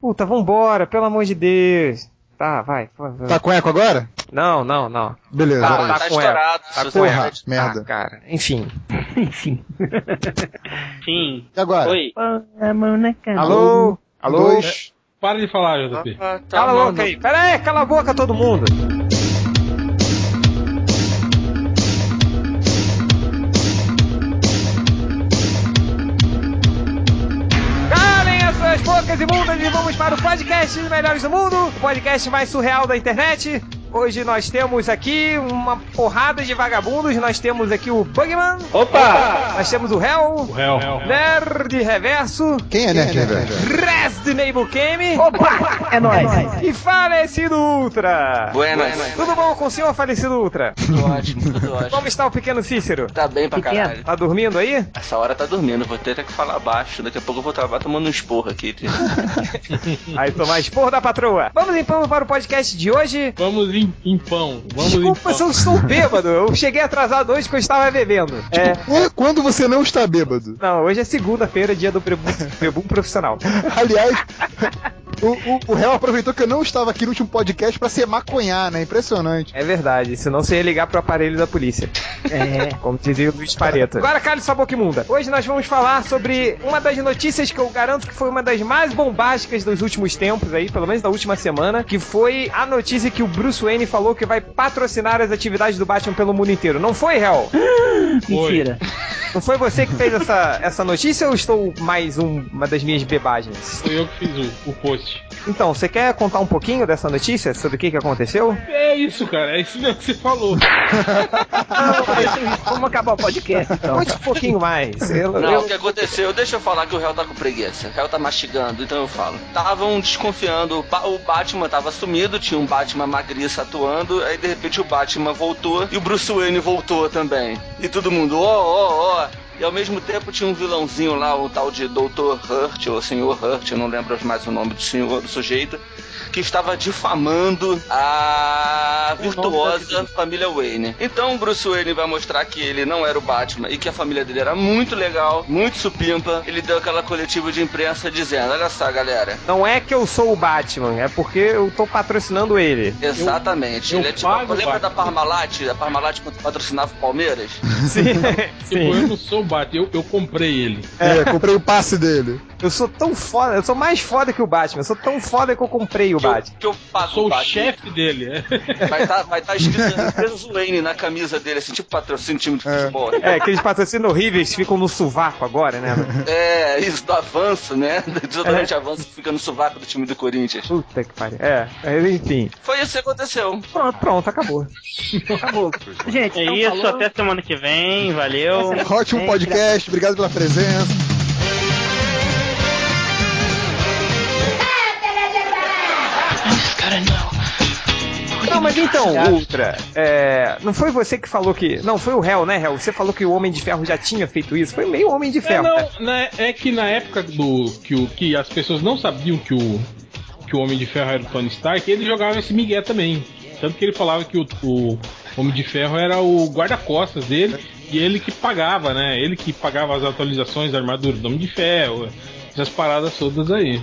Puta, vambora, pelo amor de Deus. Tá, vai. Tá com eco agora? Não, não, não. Beleza. Tá, tá isso. com estourado, eco. Tá com eco. merda. Ah, cara. Enfim. Enfim. Sim. E agora? Oi. Alô? Alô? Dois. Para de falar, JP. Ah, tá, Cala a boca aí. Pera aí, cala a boca todo mundo. As suas bocas imundas e vamos para o podcast melhores do mundo, o podcast mais surreal da internet. Hoje nós temos aqui uma porrada de vagabundos. Nós temos aqui o Bugman. Opa! Nós temos o Hell. O réu. Nerd Reverso. Quem é Nerd Reverso? Resident Kemi. Opa! É nóis. E Falecido Ultra. Buenas. Tudo bom com o senhor Falecido Ultra? Tudo ótimo, tudo ótimo. Como está o pequeno Cícero? Tá bem pra Pequeno. caralho. Tá dormindo aí? Essa hora tá dormindo, vou ter que falar baixo. Daqui a pouco eu vou estar tomando um esporro aqui. Aí tomar esporro da patroa. Vamos então para o podcast de hoje. Vamos em, em pão. Vamos Desculpa em se pão. eu estou bêbado. Eu cheguei atrasado hoje porque eu estava bebendo. É. Qu- Quando você não está bêbado? Não, hoje é segunda-feira, dia do Prebum, Prebum profissional. Aliás, o, o, o réu aproveitou que eu não estava aqui no último podcast pra ser maconhar, né? Impressionante. É verdade, senão você ia ligar pro aparelho da polícia. É. Como dizia o Luiz Pareto. Agora, cale sua boca imunda. Hoje nós vamos falar sobre uma das notícias que eu garanto que foi uma das mais bombásticas dos últimos tempos aí, pelo menos da última semana, que foi a notícia que o Bruce Wayne falou que vai patrocinar as atividades do Batman pelo mundo inteiro. Não foi, Hel? Mentira. Não foi você que fez essa, essa notícia ou estou mais um- uma das minhas bebagens? Foi eu que fiz o, o post. Então, você quer contar um pouquinho dessa notícia? Sobre o que, que aconteceu? É isso, cara. É isso mesmo que você falou. Vamos acabar o podcast então. Conte um pouquinho mais. Eu- Não, eu- o que aconteceu? Deixa eu falar que o réu tá com preguiça. O réu tá mastigando, então eu falo. Estavam desconfiando, o Ba- o Batman tava sumido, tinha um Batman magriça atuando, aí de repente o Batman voltou e o Bruce Wayne voltou também. E todo mundo, ó, ó, ó. E ao mesmo tempo tinha um vilãozinho lá, o tal de Dr. Hurt, ou Senhor Hurt, eu não lembro mais o nome do senhor, do sujeito, que estava difamando a virtuosa família Wayne. Então o Bruce Wayne vai mostrar que ele não era o Batman e que a família dele era muito legal, muito supimpa. Ele deu aquela coletiva de imprensa dizendo: Olha só, galera. Não é que eu sou o Batman, é porque eu tô patrocinando ele. Exatamente. eu ele é tipo, lembra da Batman. Parmalat? A Parmalat quando patrocinava o Palmeiras? Sim, Tipo, eu sim. não sou o Eu, eu comprei ele. É, comprei o passe dele. Eu sou tão foda, eu sou mais foda que o Batman. Eu sou tão foda que eu comprei o Que eu, Batman. que eu pago Sou o Batman. chefe dele. é. Vai estar vai tá escrito Wayne na camisa dele, assim, tipo patrocínio time de É. futebol. É, aqueles patrocínios horríveis ficam no sovaco agora, né? É, isso do avanço, né? É. Desodorante avanço que fica no sovaco do time do Corinthians. Puta que pariu. É, enfim. Foi isso que aconteceu. Pronto, pronto, acabou. Acabou. Gente, É então isso, falou- até semana que vem. Valeu. Ótimo podcast, obrigado pela presença. Não, mas então, Ultra, é, não foi você que falou que. Não, foi o Hell, né, Hell? Você falou que o Homem de Ferro já tinha feito isso. Foi meio Homem de É, Ferro. né? não, né, é que na época do que, o, que as pessoas não sabiam que o, que o Homem de Ferro era o Tony Stark, ele jogava esse migué também. Tanto que ele falava que o, o Homem de Ferro era o guarda-costas dele e ele que pagava, né? Ele que pagava as atualizações da armadura do Homem de Ferro, essas paradas todas aí.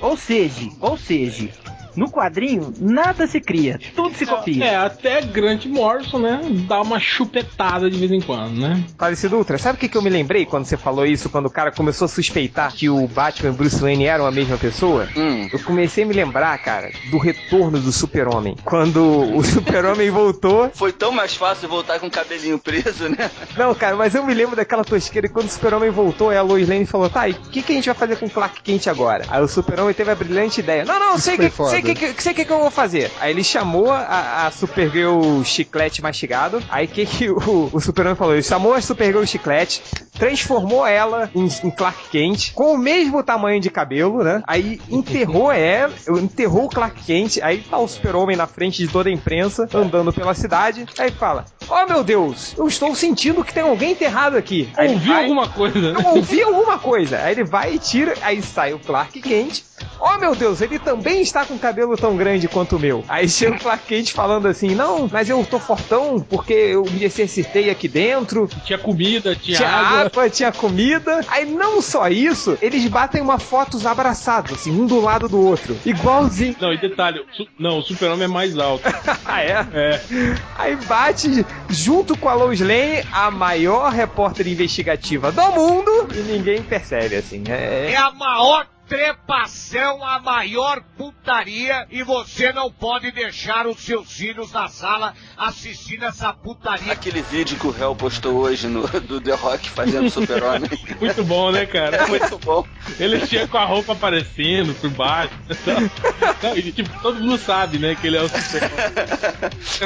Ou seja, ou seja, no quadrinho nada se cria, tudo se copia. É, até Grant Morrison, né? Dá uma chupetada de vez em quando, né? Falecido Ultra, sabe o que, que eu me lembrei quando você falou isso? Quando o cara começou a suspeitar que o Batman e o Bruce Wayne eram a mesma pessoa? Hum. Eu comecei a me lembrar, cara, do retorno do Super-Homem. Quando o Super-Homem voltou. Foi tão mais fácil voltar com o cabelinho preso, né? Não, cara, mas eu me lembro daquela tosqueira e quando o Super-Homem voltou, aí a Lois Lane falou: tá, e o que, que a gente vai fazer com o Clark Kent agora? Aí o Super-Homem teve a brilhante ideia: não, não, sei que, foda. Sei que, que, sei que, que eu vou fazer. Aí ele chamou a, a Supergirl Chiclete mastigado. Aí o que, que o, o Super-Homem falou? Ele chamou a Supergirl Chiclete, transformou ela em, em Clark Kent, com o mesmo tamanho de cabelo, né? Aí enterrou ela, enterrou o Clark Kent. Aí tá o Super-Homem na frente de toda a imprensa, andando pela cidade. Aí fala: Oh meu Deus, eu estou sentindo que tem alguém enterrado aqui. Aí ele Ouviu vai- alguma coisa, eu ouvi alguma coisa. Aí ele vai e tira, aí sai o Clark Kent, Oh meu Deus, ele também está com cabelo tão grande quanto o meu. Aí chega o Clark Kent falando assim: Não, mas eu tô fortão porque eu me exercitei aqui dentro. Tinha comida, tinha, Tinha água. água, tinha comida. Aí não só isso, eles batem uma fotos abraçados, assim, um do lado do outro. Igualzinho. Não, e detalhe, não, o super-homem é mais alto. Ah, é? É. Aí bate junto com a Lois Lane, a maior repórter investigativa do mundo, e ninguém percebe, assim. É, É a maior trepação, a maior putaria e você não pode deixar os seus filhos na sala assistindo essa putaria. Aquele vídeo que o réu postou hoje no, do The Rock fazendo super-homem. Muito bom, né, cara? É muito bom. Ele chega com a roupa aparecendo por baixo. Não, e, tipo, todo mundo sabe, né, que ele é o super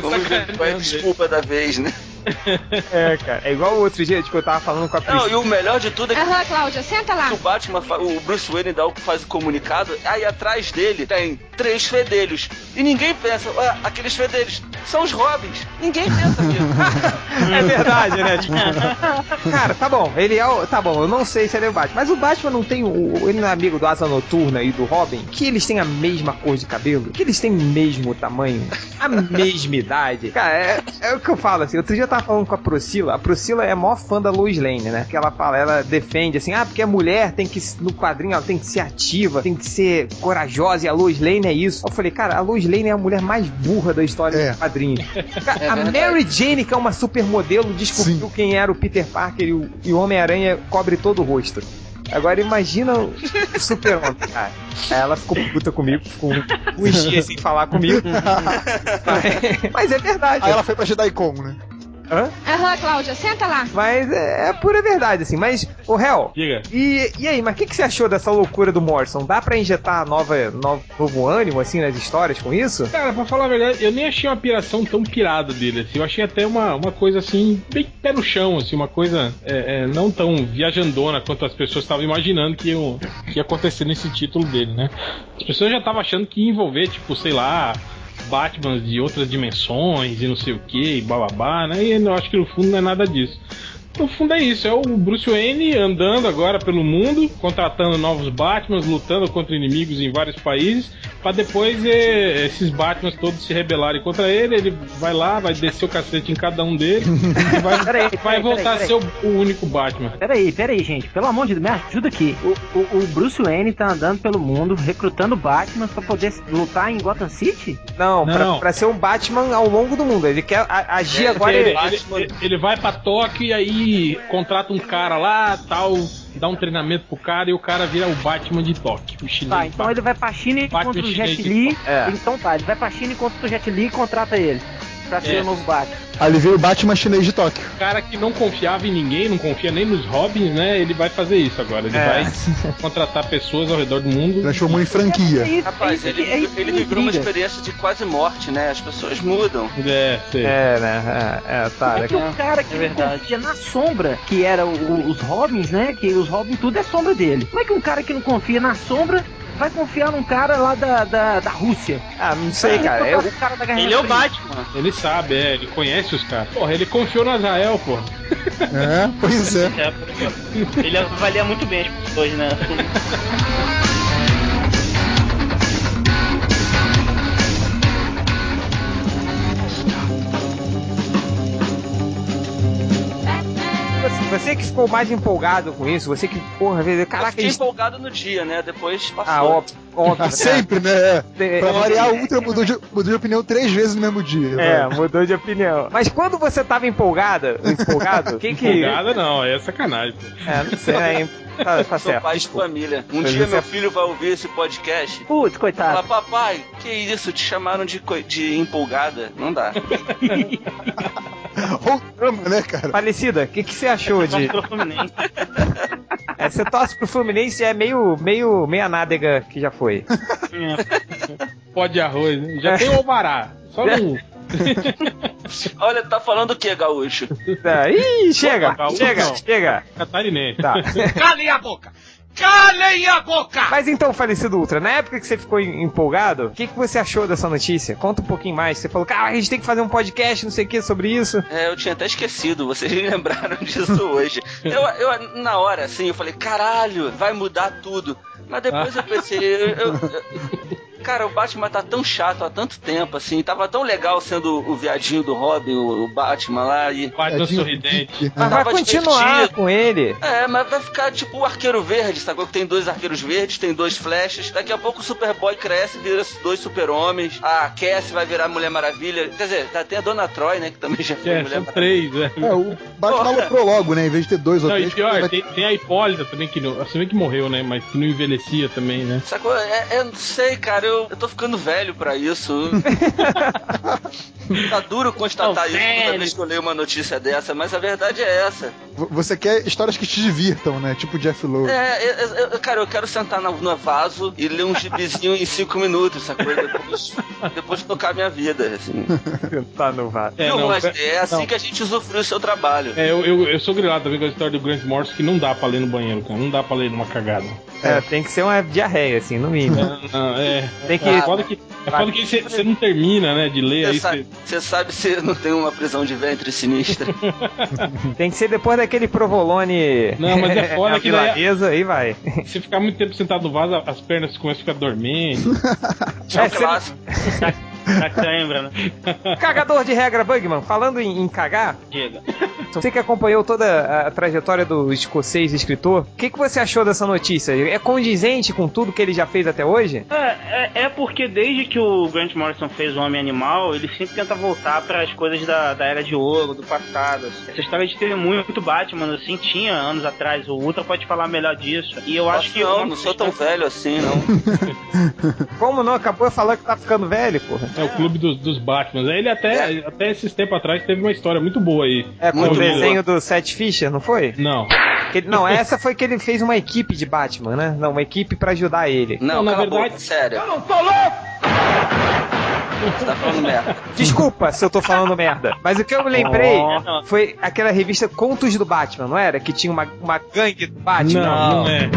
Vamos ver qual é a desculpa da vez, né? é, cara. É igual o outro dia, tipo, eu tava falando com a Não, Priscila. e o melhor de tudo é que Aham, Cláudia, senta lá. o Batman, o Bruce Wayne dá o faz o comunicado, aí atrás dele tem três fedelhos. E ninguém pensa, ué, aqueles fedelhos são os Robins. Ninguém pensa nisso. É verdade, né? Tipo, cara, tá bom, ele é o. Tá bom, eu não sei se ele é o Batman, mas o Batman não tem. O, ele não é amigo do Asa Noturna e do Robin, que eles têm a mesma cor de cabelo, que eles têm o mesmo tamanho, a mesma idade. Cara, é, é o que eu falo assim. Outro dia eu tava falando com a Priscila, a Priscila é a maior fã da Lois Lane, né? Que ela fala, ela defende assim, ah, porque a mulher tem que, no quadrinho, ela tem que ser ativa, tem que ser corajosa, e a Lois Lane é isso. Eu falei, cara, a Lois Lane é a mulher mais burra da história É. do quadrinho. Cara, É a. Mary Jane, que é uma supermodelo, descobriu quem era o Peter Parker e o, e o Homem-Aranha cobre todo o rosto. Agora imagina o super-homem, cara. Aí ela ficou puta comigo, ficou uns dias sem falar comigo. Mas, mas é verdade. Aí ela foi pra JediCon, né? Hã? Aham, Cláudia, senta lá. Mas é, é pura verdade, assim. Mas, o Hel, Diga. e, e aí, mas o que, que você achou dessa loucura do Morrison? Dá pra injetar nova, novo, novo ânimo, assim, nas histórias com isso? Cara, pra falar a verdade, eu nem achei uma piração tão pirada dele, assim. Eu achei até uma, uma coisa, assim, bem pé no chão, assim, uma coisa é, é, não tão viajandona quanto as pessoas estavam imaginando que, iam- que ia acontecer nesse título dele, né? As pessoas já estavam achando que ia envolver, tipo, sei lá, Batman de outras dimensões e não sei o que, e bababá, né? E eu acho que no fundo não é nada disso. No fundo é isso, é o Bruce Wayne andando agora pelo mundo, contratando novos Batmans, lutando contra inimigos em vários países, pra depois eh, esses Batmans todos se rebelarem contra ele, ele vai lá, vai descer o cacete em cada um deles e vai, Peraí, vai peraí, voltar peraí, a ser o, o único Batman. Peraí, peraí, gente. Pelo amor de Deus, me ajuda aqui. O, o, o Bruce Wayne tá andando pelo mundo recrutando Batman pra poder lutar em Gotham City? Não, pra- Não. Pra, ser um Batman ao longo do mundo. Ele quer a- agir É, agora. ele, Ele, ele- ele vai pra Tóquio e aí contrata um cara lá, tal, dá um treinamento pro cara e o cara vira o Batman de Tóquio, o chinês. Tá, então ele vai pra China e Batman encontra o Jet Li. É. Então tá, ele vai pra China e encontra o Jet Li e contrata ele. Pra ser É. o novo Batman. Ali veio o Batman chinês de Tóquio. O cara que não confiava em ninguém, não confia nem nos Robins, né? Ele vai fazer isso agora. Ele É. vai contratar pessoas ao redor do mundo. Transformou em franquia. É Rapaz, é ele, é isso que ele me viveu uma experiência de quase morte, né? As pessoas mudam. É, sei. É, né? É, é, tá. Como é que o cara que é confia na sombra, que era o- o- os Robins, né? Que os Robins tudo é sombra dele. Como é que um cara que não confia na sombra vai confiar num cara lá da, da, da Rússia? Ah, não sei, cara. confiar Eu, no cara da Ele é o. Batman. Ele sabe, é, ele conhece os caras. Porra, ele confiou no Azrael, porra. É, pois é. É, ele avalia muito bem as pessoas, né? você, que ficou mais empolgado com isso, você que, porra, vê- Eu caraca, fiquei eles... empolgado no dia, né? Depois passou. Ah, óbvio, óbvio. Ah, Sempre, né? É. É, Pra variar, a Ultra mudou de, mudou de opinião três vezes no mesmo dia. É, vai. mudou de opinião. Mas quando você tava empolgada, empolgado, o que que... Empolgada não, é sacanagem. pô. É, não sei, né? Tá, tá Sou certo. pai de família. Um dia meu filho vai ouvir esse podcast. Putz, Fala, coitado. papai, que isso? Te chamaram de, de empolgada? Não dá. Ou drama, né, cara? Falecida, o que, que você achou de... Pro Fluminense. É, você torce pro Fluminense é meio, meio, meia nádega que já foi. É. Pó de arroz, né? Já tem o Alvará. Só um. Olha, tá falando o que, gaúcho? Tá, Ih, chega, Gaúcho chega, não. chega. Catarinense. Tá. Calem a boca! Calem a boca! Mas então, falecido Ultra, na época que você ficou em- empolgado, o que, que você achou dessa notícia? Conta um pouquinho mais. Você falou, cara, a gente tem que fazer um podcast, não sei o que, sobre isso. É, eu tinha até esquecido, vocês me lembraram disso hoje. Eu, eu, na hora, assim, eu falei, caralho, vai mudar tudo. Mas depois eu pensei, eu- eu- eu- cara, o Batman tá tão chato há tanto tempo, assim, tava tão legal sendo o viadinho do Robin, o, o Batman lá, e. Batman sorridente. Né? Mas vai Tava continuar divertido. com ele. É, mas vai ficar tipo o arqueiro verde, sacou? Que tem dois arqueiros verdes, tem dois flashes. Daqui a pouco o Superboy cresce, vira dois super-homens. A Cassie vai virar Mulher Maravilha. Quer dizer, tá até a Dona Troy, né? Que também já foi É, Mulher são Maravilha. três, né? É, o Batman aloprou logo, né? Em vez de ter dois ou Não, e três. pior, vai- tem, tem a Hipólita também, que não, vê que morreu, né? Mas que não envelhecia também, né? Sacou? É, é, não sei, cara, eu, eu tô ficando velho pra isso. tá duro constatar isso toda vez que eu leio uma notícia dessa, mas a verdade é essa. Você quer histórias que te divirtam, né? Tipo Jeff Lowe. É, eu- eu- eu- cara, eu quero sentar na- no vaso e ler um gibizinho em cinco minutos, sacou? E Depois, depois tocar minha vida, assim. Tá no vaso. É, Viu, não, mas é- é assim não. que a gente usufrui o seu trabalho. É, eu, eu, eu sou grilado também com a história do Grant Morrison que não dá pra ler no banheiro, cara. Não dá pra ler numa cagada. É, tem que ser uma diarreia, assim, no mínimo. É, não, é, Tem que- é foda que, é foda que você, você não termina, né, de ler, aí Você sabe, você... você sabe se não tem uma prisão de ventre sinistra. Tem que ser depois daquele provolone. Não, mas é foda na que daí- aí vai. Se ficar muito tempo sentado no vaso, as pernas começam a ficar dormentes. É, É, um clássico. Da cãibra, né? Cagador de regra, Bugman. Falando em, em cagar, Diga. você que acompanhou toda a, trajetória do escocês escritor, o que, que você achou dessa notícia? É condizente com tudo que ele já fez até hoje? É, é, é porque desde que o Grant Morrison fez o Homem Animal, ele sempre tenta voltar para as coisas da, da Era de Ouro, do passado. Essa história de ter muito Batman, assim, tinha anos atrás. O Ultra pode falar melhor disso. E eu acho Acho que... não, não sou tão velho assim, não. Como não? Acabou de falar que tá ficando velho, porra. É o clube dos, dos Batman. Ele até, até esses tempos atrás teve uma história muito boa aí. É com o desenho do Seth Fisher, não foi? Não. Que não, essa foi que ele fez uma equipe de Batman, né? Não, uma equipe pra ajudar ele. Não, Não, na verdade- boca, sério. Eu não tô louco! Você tá falando merda. Desculpa se eu tô falando merda, mas o que eu me lembrei Oh. foi aquela revista Contos do Batman, não era? Que tinha uma, uma gangue do Batman. Não, não é.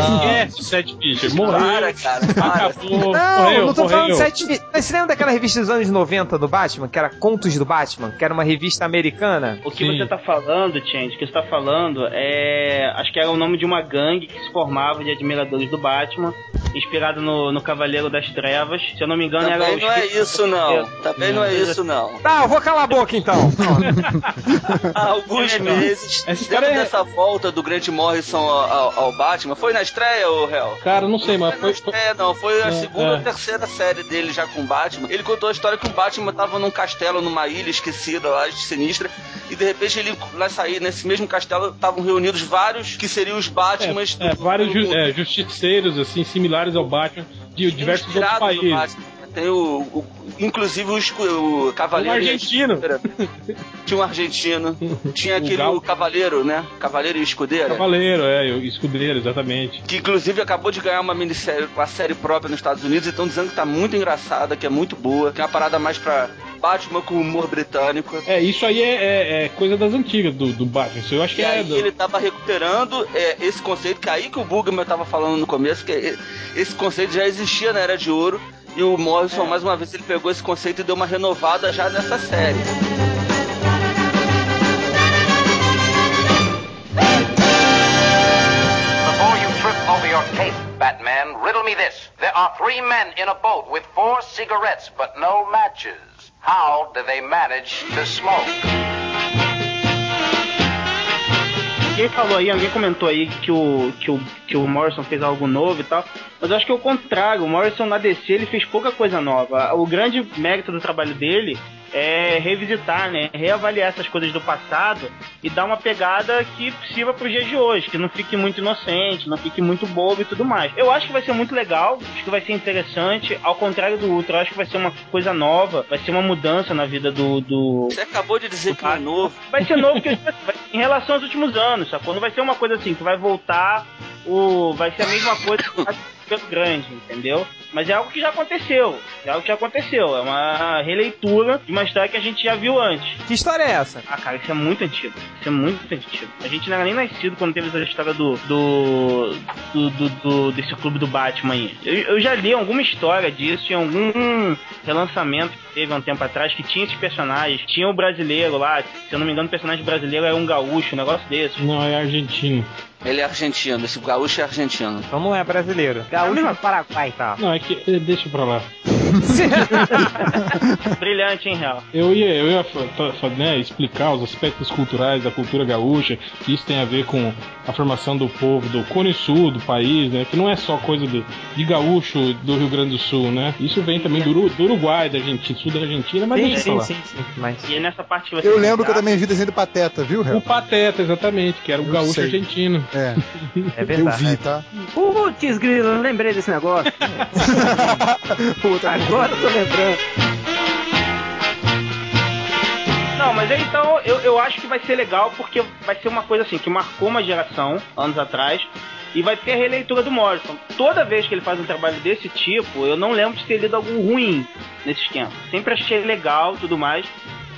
Esquece o Seth Fisher. Morreu. Para, cara, para. Acabou. Não, morreu, não tô falando morreu. de Seth Fisher. Mas você lembra daquela revista dos anos 90 do Batman, que era Contos do Batman, que era uma revista americana? O que Sim. você tá falando, Change, o que você tá falando é. Acho que era o nome de uma gangue que se formava de admiradores do Batman, inspirado no, no Cavaleiro das Trevas. Se eu não me engano, era Também o não é isso, não. Também não é isso, não. Tá, eu vou calar a boca então. Há alguns É meses, dentro é- dessa volta do Grant Morrison ao, ao- ao Batman, foi na estreia, ô Hel? Cara, não sei, mas foi. estreia, não. Foi a É, segunda é. ou terceira série dele já com o Batman. Ele contou a história que o Batman tava num castelo, numa ilha esquecida lá, sinistra, e de repente ele vai sair nesse mesmo castelo, estavam reunidos vários que seriam os Batmans É, é, do- vários ju- do- é, justiceiros, assim, similares ao Batman, de diversos outros países. Tem o, o- inclusive o, escu- o Um cavaleiro. argentino. Tinha um argentino. Tinha aquele o cavaleiro, né? Cavaleiro e escudeira. Cavaleiro, é, o escudeiro, exatamente. Que inclusive acabou de ganhar uma minissérie, uma série própria nos Estados Unidos e estão dizendo que tá muito engraçada, que é muito boa, que é uma parada mais pra Batman com humor britânico. É, isso aí é, é- é coisa das antigas do, do Batman. Isso eu acho que E é. aí do- ele tava recuperando é, esse conceito, que é aí que o Bugman tava falando no começo, que é- esse conceito já existia na Era de Ouro, e o Morrison, mais uma vez, ele pegou esse conceito e deu uma renovada já nessa série. Before you trip over your cape, Batman, riddle me this. There are three men in a boat with four cigarettes but no matches. How do they manage to smoke? Ninguém falou aí, alguém comentou aí que o, que, o, que o Morrison fez algo novo e tal. Mas eu acho que é o contrário. O Morrison na DC ele fez pouca coisa nova. O grande mérito do trabalho dele é revisitar, né? Reavaliar essas coisas do passado e dar uma pegada que sirva pro dia de hoje, que não fique muito inocente, não fique muito bobo e tudo mais. Eu acho que vai ser muito legal, acho que vai ser interessante. Ao contrário do Ultra, eu acho que vai ser uma coisa nova, vai ser uma mudança na vida do, do, Você acabou de dizer que é novo. Vai ser novo que em relação aos últimos anos, sacou? Não vai ser uma coisa assim que vai voltar o. Vai ser a mesma coisa que vai ser grande, entendeu? Mas é algo que já aconteceu. É algo que já aconteceu. É uma releitura de uma história que a gente já viu antes. Que história é essa? Ah, cara, isso é muito antigo. Isso é muito antigo. A gente não era nem nascido quando teve essa história do. do. do, do- do- desse clube do Batman aí. Eu, eu já li alguma história disso em algum relançamento que teve há um tempo atrás que tinha esses personagens. Tinha o brasileiro lá, se eu não me engano, o personagem brasileiro era um gaúcho, um negócio desse. Não, é argentino. Ele é argentino, esse gaúcho é argentino. Então não é brasileiro. Gaúcho do Paraguai. Tá. Não, é que. eh, Deixa pra lá. Brilhante, hein, Real? Eu ia, eu ia né, explicar os aspectos culturais da cultura gaúcha, que isso tem a ver com a formação do povo do Cone Sul do país, né? Que não é só coisa de, de gaúcho do Rio Grande do Sul, né? Isso vem também do, do Uruguai, da Argentina, sul da Argentina, mas Sim, deixa sim, lá. sim, sim. Mas. E é nessa parte Eu lembro que eu também vi desenho do Pateta, viu, O Real? Pateta, exatamente, que era o Eu gaúcho sei. argentino. É, É eu verdade. vi, tá? Putz, grilo, eu lembrei desse negócio. Puta, Agora eu tô lembrando. Não, mas então eu, eu acho que vai ser legal porque vai ser uma coisa assim que marcou uma geração anos atrás e vai ter a releitura do Morrison. Toda vez que ele faz um trabalho desse tipo, eu não lembro de ter lido algo ruim nesse esquema. Sempre achei legal tudo mais.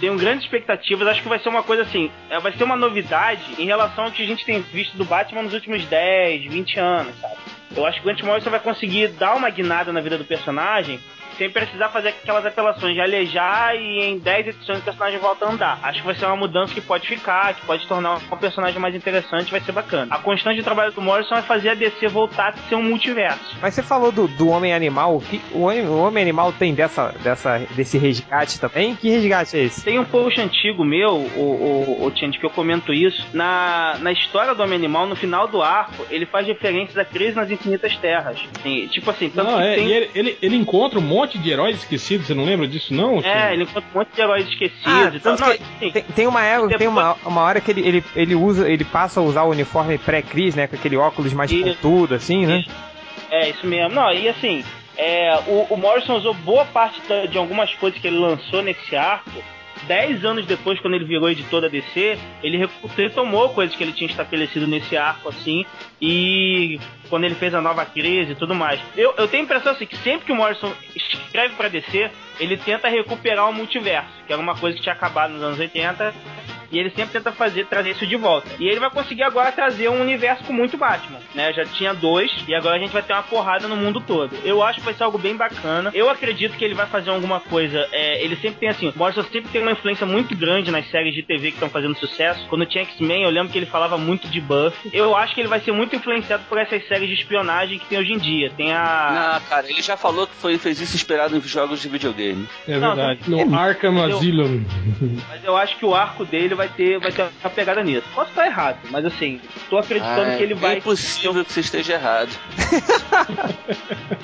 Tenho grandes expectativas, acho que vai ser uma coisa assim, é, vai ser uma novidade em relação ao que a gente tem visto do Batman nos últimos 10, 20 anos, sabe? Eu acho que o Grant Morrison vai conseguir dar uma guinada na vida do personagem sem precisar fazer aquelas apelações de alejar e em 10 edições o personagem volta a andar. Acho que vai ser uma mudança que pode ficar, que pode tornar um personagem mais interessante, vai ser bacana. A constante de trabalho do Morrison é fazer a DC voltar a ser um multiverso. Mas você falou do, do Homem Animal. Que, o, Homem, o Homem Animal tem dessa, dessa, desse resgate também? Que resgate é esse? Tem um post antigo meu, o, o, o Tiante, que eu comento isso. Na, na história do Homem Animal, no final do arco, ele faz referências à crise nas infinitas terras. E, tipo assim, tanto Não, que é, tem. e ele, ele, ele encontra um monte de heróis esquecidos, você não lembra disso, não? É, ele encontra um monte de heróis esquecidos Ah, e tal. tanto Não, assim, Tem, tem uma, é- Depois- tem uma, uma hora que ele, ele, ele usa, ele passa a usar o uniforme pré-cris, né? Com aquele óculos mais Isso. pontudo, assim, né? É, isso mesmo. Não, e assim, é, o, o Morrison usou boa parte da- de algumas coisas que ele lançou nesse arco. Dez anos depois, quando ele virou editor da DC, ele retomou coisas que ele tinha estabelecido nesse arco, assim, e quando ele fez a nova crise e tudo mais. Eu, eu tenho a impressão assim, que sempre que o Morrison escreve pra DC, ele tenta recuperar o multiverso, que era uma coisa que tinha acabado nos anos 80, e ele sempre tenta fazer trazer isso de volta. E ele vai conseguir agora trazer um universo com muito Batman, né? Já tinha dois e agora a gente vai ter uma porrada no mundo todo. Eu acho que vai ser algo bem bacana. Eu acredito que ele vai fazer alguma coisa. é, ele sempre tem assim, o Morrison sempre tem uma influência muito grande nas séries de TV que estão fazendo sucesso. Quando tinha X-Men, eu lembro que ele falava muito de Buffy. Eu acho que ele vai ser muito influenciado por essas séries de espionagem que tem hoje em dia. Tem a Não, cara, ele já falou que foi, fez isso inspirado em jogos de videogame. É Não, verdade. não- No Arkham Asylum. Mas eu acho que o arco dele vai ter, vai ter uma pegada nisso. Posso estar errado, mas assim, tô acreditando Ai, que ele vai. É impossível que você esteja errado.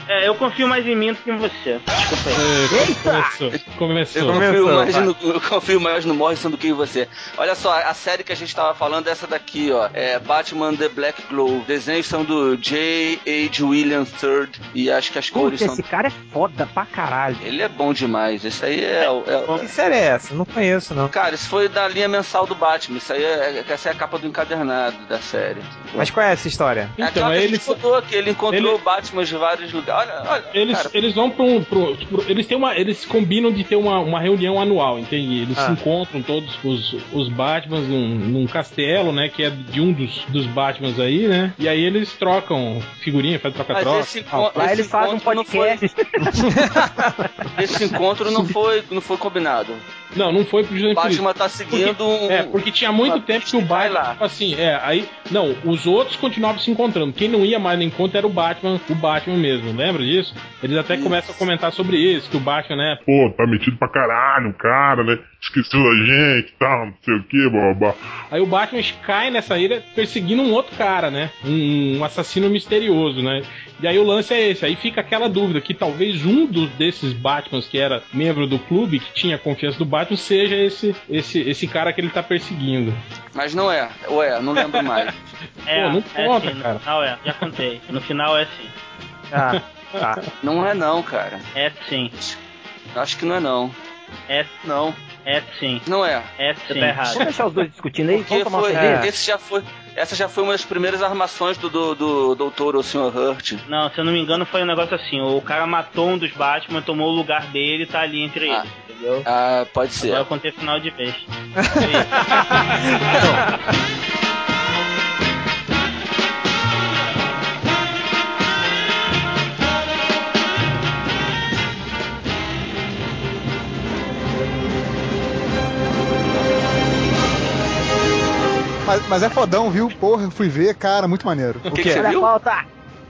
É, eu confio mais em mim do que em você. Desculpa aí. Começou. Eu Começou. confio, Começou, mais vai. no, eu confio mais no Morrison do que em você. Olha só, a série que a gente tava falando é essa daqui, ó. É Batman The Black Glow. Desenhos são do J. H. Williams III e acho que as cores Puta, são. esse cara é foda pra caralho. Ele é bom demais. Esse aí é, o- é o- Que série é essa? Não conheço, não. Cara, isso foi da linha mensal do Batman. Isso aí é, essa é a capa do encadernado da série. Mas qual é essa história? É Então, a ele gente contou que ele encontrou ele- Batman de vários lugares. Olha, olha. Eles, cara, eles vão pra um. pro- eles têm uma. Eles combinam de ter uma, uma reunião anual, entende? Eles Ah. se encontram todos os, os Batmans num, num castelo, né? Que é de um dos, dos Batmans aí, né? E aí eles trocam figurinha, fazem mas troca-troca. esse, Lá esse eles fazem um encontro não foi- podcast. Esse encontro não foi, não foi combinado. Não, não foi pro O José Batman tá seguindo um. É, porque tinha muito tempo que o Batman, lá. tipo assim, é, aí, não, os outros continuavam se encontrando. Quem não ia mais no encontro era o Batman, o Batman mesmo, lembra disso? Eles até Isso. começam a comentar sobre isso, que o Batman, né, Pô, tá metido pra caralho, o cara, né? Esqueceu da gente e tal, não sei o que, babá. Aí o Batman cai nessa ilha perseguindo um outro cara, né? Um, um assassino misterioso, né? E aí o lance é esse, aí fica aquela dúvida que talvez um dos desses Batmans que era membro do clube, que tinha confiança do Batman, seja esse esse esse cara que ele tá perseguindo. Mas não é. Ou é, não lembro mais. É, Pô, não é conta, assim, cara. No final é, já contei. No final é assim. Ah, tá. Não é não, cara. É sim. Acho que não é não. É, Não, é sim. não é. É Você sim. tá errado. Vamos deixar os dois discutindo aí? Porque Vamos foi, cerveja? esse já foi, essa já foi uma das primeiras armações do, do, do doutor ou Sr. Hurt. Não, se eu não me engano, foi um negócio assim: o cara matou um dos Batman, tomou o lugar dele e tá ali entre Ah. eles, entendeu? Ah, pode ser. Agora eu contei final de vez. Mas mas é fodão, viu? Porra, eu fui ver, cara, muito maneiro. O que, que você Olha a viu? pauta.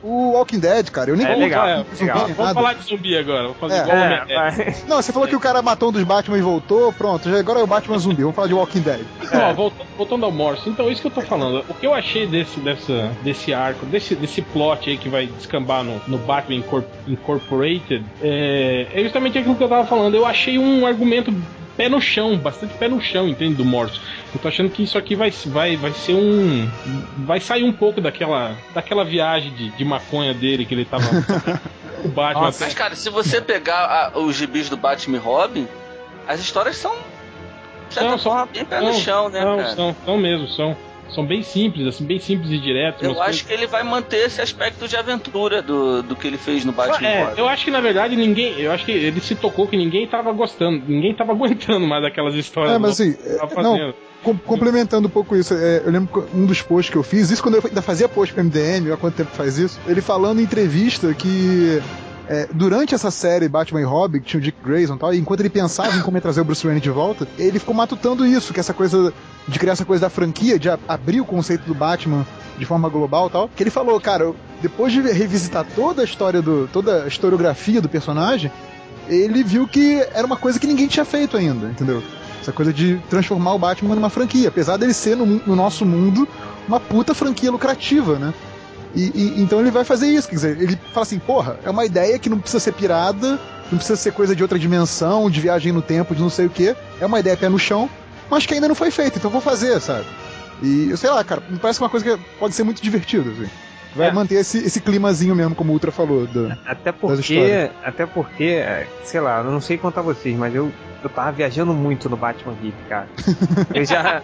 O Walking Dead, cara, eu nem É legal, É, legal. Vamos nada. falar de zumbi agora. Vou fazer É. igual É, Não, você falou que o cara matou um dos Batman e voltou, pronto, já, agora é o Batman zumbi, vamos falar de Walking Dead. Ó, voltando, voltando ao Morrison, então isso que eu tô falando. O que eu achei desse, dessa, desse arco, desse, desse plot aí que vai descambar no, no Batman Incor- Incorporated, é, é justamente aquilo que eu tava falando. Eu achei um argumento pé no chão, bastante pé no chão, entende, do Morrison. Eu tô achando que isso aqui vai, vai, vai ser um. Vai sair um pouco daquela, daquela viagem de, de maconha dele que ele tava. o Batman. Nossa. Mas, cara, se você pegar a- os gibis do Batman e Robin, as histórias são. Certa Não, são- bem pé no chão, né, não, cara? são, são mesmo, são. São bem simples, assim, bem simples e diretos. Eu acho que ele vai manter esse aspecto de aventura do, do que ele fez no Batman É, eu acho que na verdade ninguém. Eu acho que ele se tocou que ninguém tava gostando, ninguém tava aguentando mais aquelas histórias. É, mas assim, que tava é, não. Com- complementando um pouco isso, é, eu lembro que um dos posts que eu fiz, isso quando eu ainda fazia post pro MDM, há quanto tempo faz isso, ele falando em entrevista que é, durante essa série Batman e Robin, que tinha o Dick Grayson e tal, e enquanto ele pensava em como trazer o Bruce Wayne de volta, ele ficou matutando isso, que essa coisa de criar essa coisa da franquia, de abrir o conceito do Batman de forma global e tal, que ele falou, cara, depois de revisitar toda a história do, toda a historiografia do personagem, ele viu que era uma coisa que ninguém tinha feito ainda, entendeu? Essa coisa de transformar o Batman numa franquia, apesar dele ser no, no nosso mundo uma puta franquia lucrativa, né? E, e- então ele vai fazer isso, quer dizer, ele fala assim, porra, é uma ideia que não precisa ser pirada, não precisa ser coisa de outra dimensão, de viagem no tempo, de não sei o que, é uma ideia pé no chão, mas que ainda não foi feita, então vou fazer, sabe? E sei lá, cara, me parece uma coisa que pode ser muito divertida, assim. Vai É. manter esse, esse climazinho mesmo, como o Ultra falou. do- Até porque, até porque, sei lá, eu não sei contar vocês, mas eu, eu tava viajando muito no Batman Hip, cara. Eu já.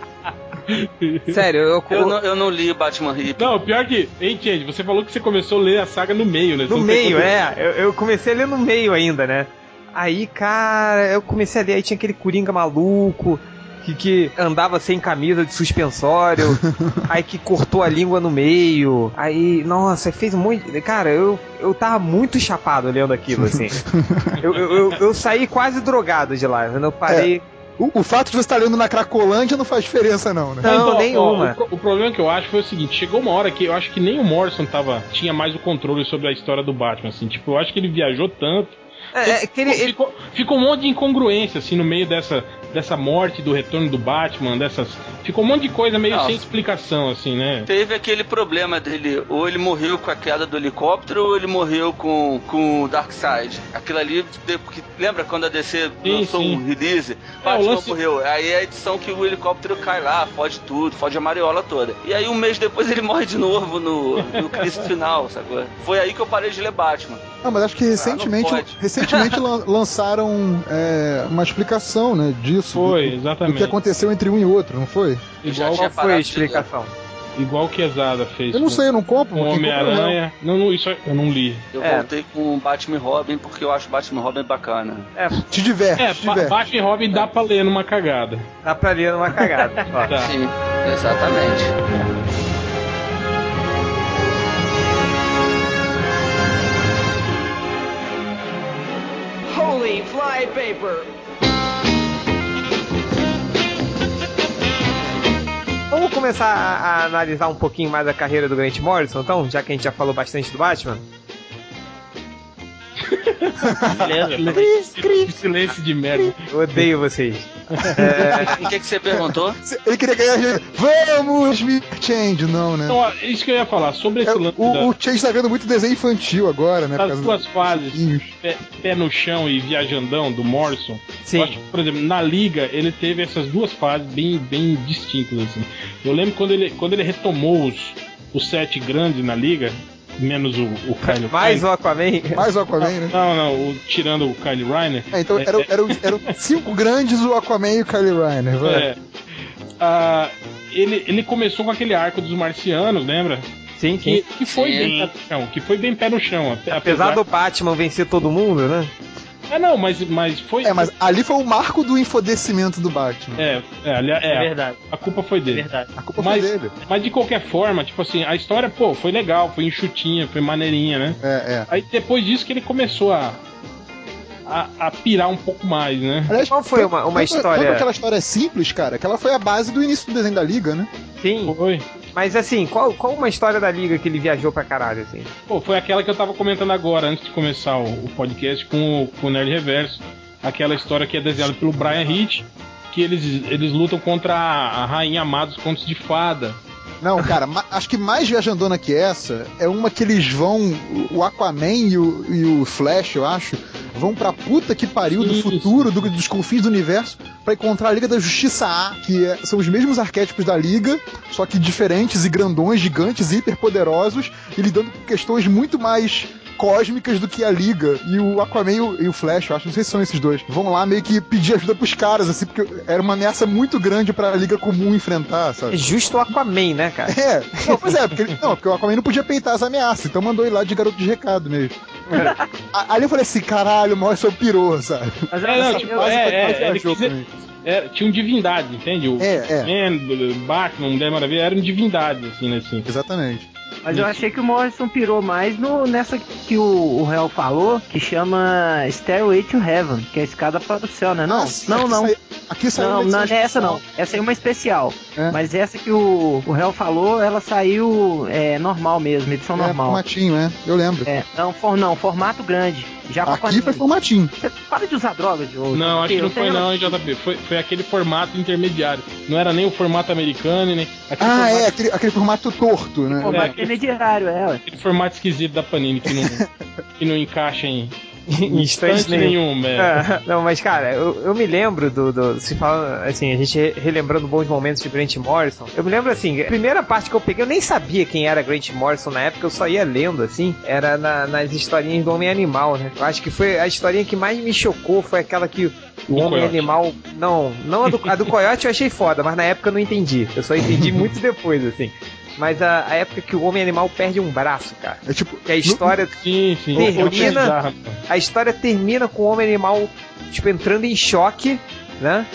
Sério, eu, Eu não, eu não li Batman Hip. Não, pior que. Hein, Change, você falou que você começou a ler a saga no meio, né? Você no meio, é. Eu, eu comecei a ler no meio ainda, né? Aí, cara, eu comecei a ler, aí tinha aquele Coringa maluco. Que, que andava sem camisa de suspensório, aí que cortou a língua no meio, aí, nossa, fez um monte. de- Cara, eu, eu tava muito chapado lendo aquilo, assim. eu, eu, eu, eu saí quase drogado de lá, quando eu parei. O, o fato de você estar lendo na Cracolândia não faz diferença, não, né? Não, Então, ó, nenhuma. o, o problema que eu acho foi o seguinte: chegou uma hora que eu acho que nem o Morrison tava, tinha mais o controle sobre a história do Batman, assim. Tipo, eu acho que ele viajou tanto. É, é que ele, ele- ficou, ficou um monte de incongruência, assim, no meio dessa, dessa morte, do retorno do Batman, dessas. Ficou um monte de coisa meio Não. sem explicação, assim, né? Teve aquele problema dele, ou ele morreu com a queda do helicóptero, ou ele morreu com, com o Darkseid. Aquilo ali, porque lembra quando a DC Sim, lançou sim. um release? É, Batman o lance- morreu. Aí é a edição que o helicóptero cai lá, fode tudo, fode a mariola toda. E aí um mês depois ele morre de novo no, no crise final, sacou? Foi aí que eu parei de ler Batman. Não, mas acho que recentemente, Ah, recentemente lan- lançaram é, uma explicação, né, disso. Foi, do, do exatamente. que aconteceu entre um e outro, não foi? Eu já Igual, qual foi a explicação? igual que Exada fez. Eu não com- sei, eu não compro. O é o Homem-Aranha. Não, não, isso eu não li. Eu É. voltei com o Batman e Robin porque eu acho o Batman e Robin bacana. É. Te diverte, É, te diverte. Batman e Robin dá pra ler numa cagada. dá pra ler numa cagada. Tá. Sim, exatamente. Holy flypaper! Vamos começar a, a analisar um pouquinho mais a carreira do Grant Morrison, então, já que a gente já falou bastante do Batman. Beleza. Silêncio de merda. Eu odeio vocês. O que, que você perguntou? Ele queria ganhar dinheiro. Vamos, me Change, não, né? Então, isso que eu ia falar, sobre esse É, lance o, da- o Change tá vendo muito desenho infantil agora, né? causa duas dos fases, pé, pé no chão e viajandão do Morrison. Sim. Eu acho que, por exemplo, na liga ele teve essas duas fases bem, bem distintas assim. Eu lembro quando ele, quando ele retomou os, os sete grandes na liga, menos o, o Kyle Mais Reiner. o Aquaman. Mais o Aquaman, né? Não, não, o- tirando o Kyle Reiner. É, então eram era, eram cinco grandes o Aquaman e o Kylie Reiner, vai. É. Ah, ele, ele começou com aquele arco dos marcianos, lembra? Sim, Que, sim. que foi Sim. bem pé no chão, que foi bem pé no chão. ape- Apesar do Batman vencer todo mundo, né? É, não, mas, mas foi. É, mas ali foi o marco do enfodecimento do Batman. É, é, ali- é, É verdade, a culpa foi é dele. verdade. A culpa Mas- foi dele. Mas de qualquer forma, tipo assim, a história, pô, foi legal, foi enxutinha, foi maneirinha, né? É, é. Aí depois disso que ele começou a. a, a pirar um pouco mais, né? Aliás, Qual foi uma, uma lembra- história. Lembra aquela história simples, cara? Que ela foi a base do início do desenho da Liga, né? Sim, Foi. Mas assim, qual, qual uma história da liga que ele viajou pra caralho, assim? Pô, foi aquela que eu tava comentando agora, antes de começar o, o podcast com o, com o Nerd Reverso. Aquela história que é desenhada pelo Brian Hitch, que eles, eles lutam contra a, a Rainha Amada dos Contos de Fada. Não, cara, acho que mais viajandona que essa é uma que eles vão. O Aquaman e o, e o Flash, eu acho, vão pra puta que pariu do Isso. futuro, do- dos confins do universo, pra encontrar a Liga da Justiça A, que é- são os mesmos arquétipos da Liga, só que diferentes e grandões, gigantes e hiperpoderosos, e lidando com questões muito mais cósmicas do que a Liga. E o Aquaman e o, e o Flash, eu acho, não sei se são esses dois, vão lá meio que pedir ajuda pros caras, assim, porque era uma ameaça muito grande pra Liga comum enfrentar, sabe? É justo o Aquaman, né, cara? É, não, pois é, porque, ele- não, porque o Aquaman não podia peitar as ameaças, então mandou ele lá de garoto de recado mesmo. A- Ali eu falei assim, caralho, o Morrison pirou, sabe? Mas É, não, tipo, é, é, é, tinha um divindade, entende? O É, é. Man, Batman, Mulher Maravilha, eram divindades, assim, né? Assim. Exatamente. Mas eu achei que o Morrison pirou mais no, nessa que o, o réu falou, que chama Stairway to Heaven, que é a escada para o céu, né? Não, não, não. Aqui saiu Não, uma não, não é essa não. Essa aí é uma especial. É. Mas essa que o, o réu falou, ela saiu é, normal mesmo, edição É, normal. formatinho, é, eu lembro. É, não, for, não, formato grande. Já pra Aqui foi formatinho. Você para de usar droga, Diogo. Não, acho que não foi não, hein, JP. Foi, foi aquele formato intermediário. Não era nem o formato americano, nem aquele, Ah, formato, é, aquele, aquele formato torto, né? Formato É, intermediário, é, ué. aquele formato esquisito da Panini que não, que não encaixa em em instante nenhum. nenhum, é. É, não, mas cara, eu, eu me lembro do, do. Se fala assim, a gente re- relembrando bons momentos de Grant Morrison. Eu me lembro assim, a primeira parte que eu peguei, eu nem sabia quem era Grant Morrison na época, eu só ia lendo assim, era na- nas historinhas do Homem Animal, né? Eu acho que foi a historinha que mais me chocou, foi aquela que o Do Homem Coyote. Animal. Não, não a do, a do Coyote eu achei foda, mas na época eu não entendi. Eu só entendi muito depois, assim. Mas a, a época que o Homem Animal perde um braço, cara. É tipo. Que a história Sim, sim. Termina- pô. a história termina com o homem animal, tipo, entrando em choque, né?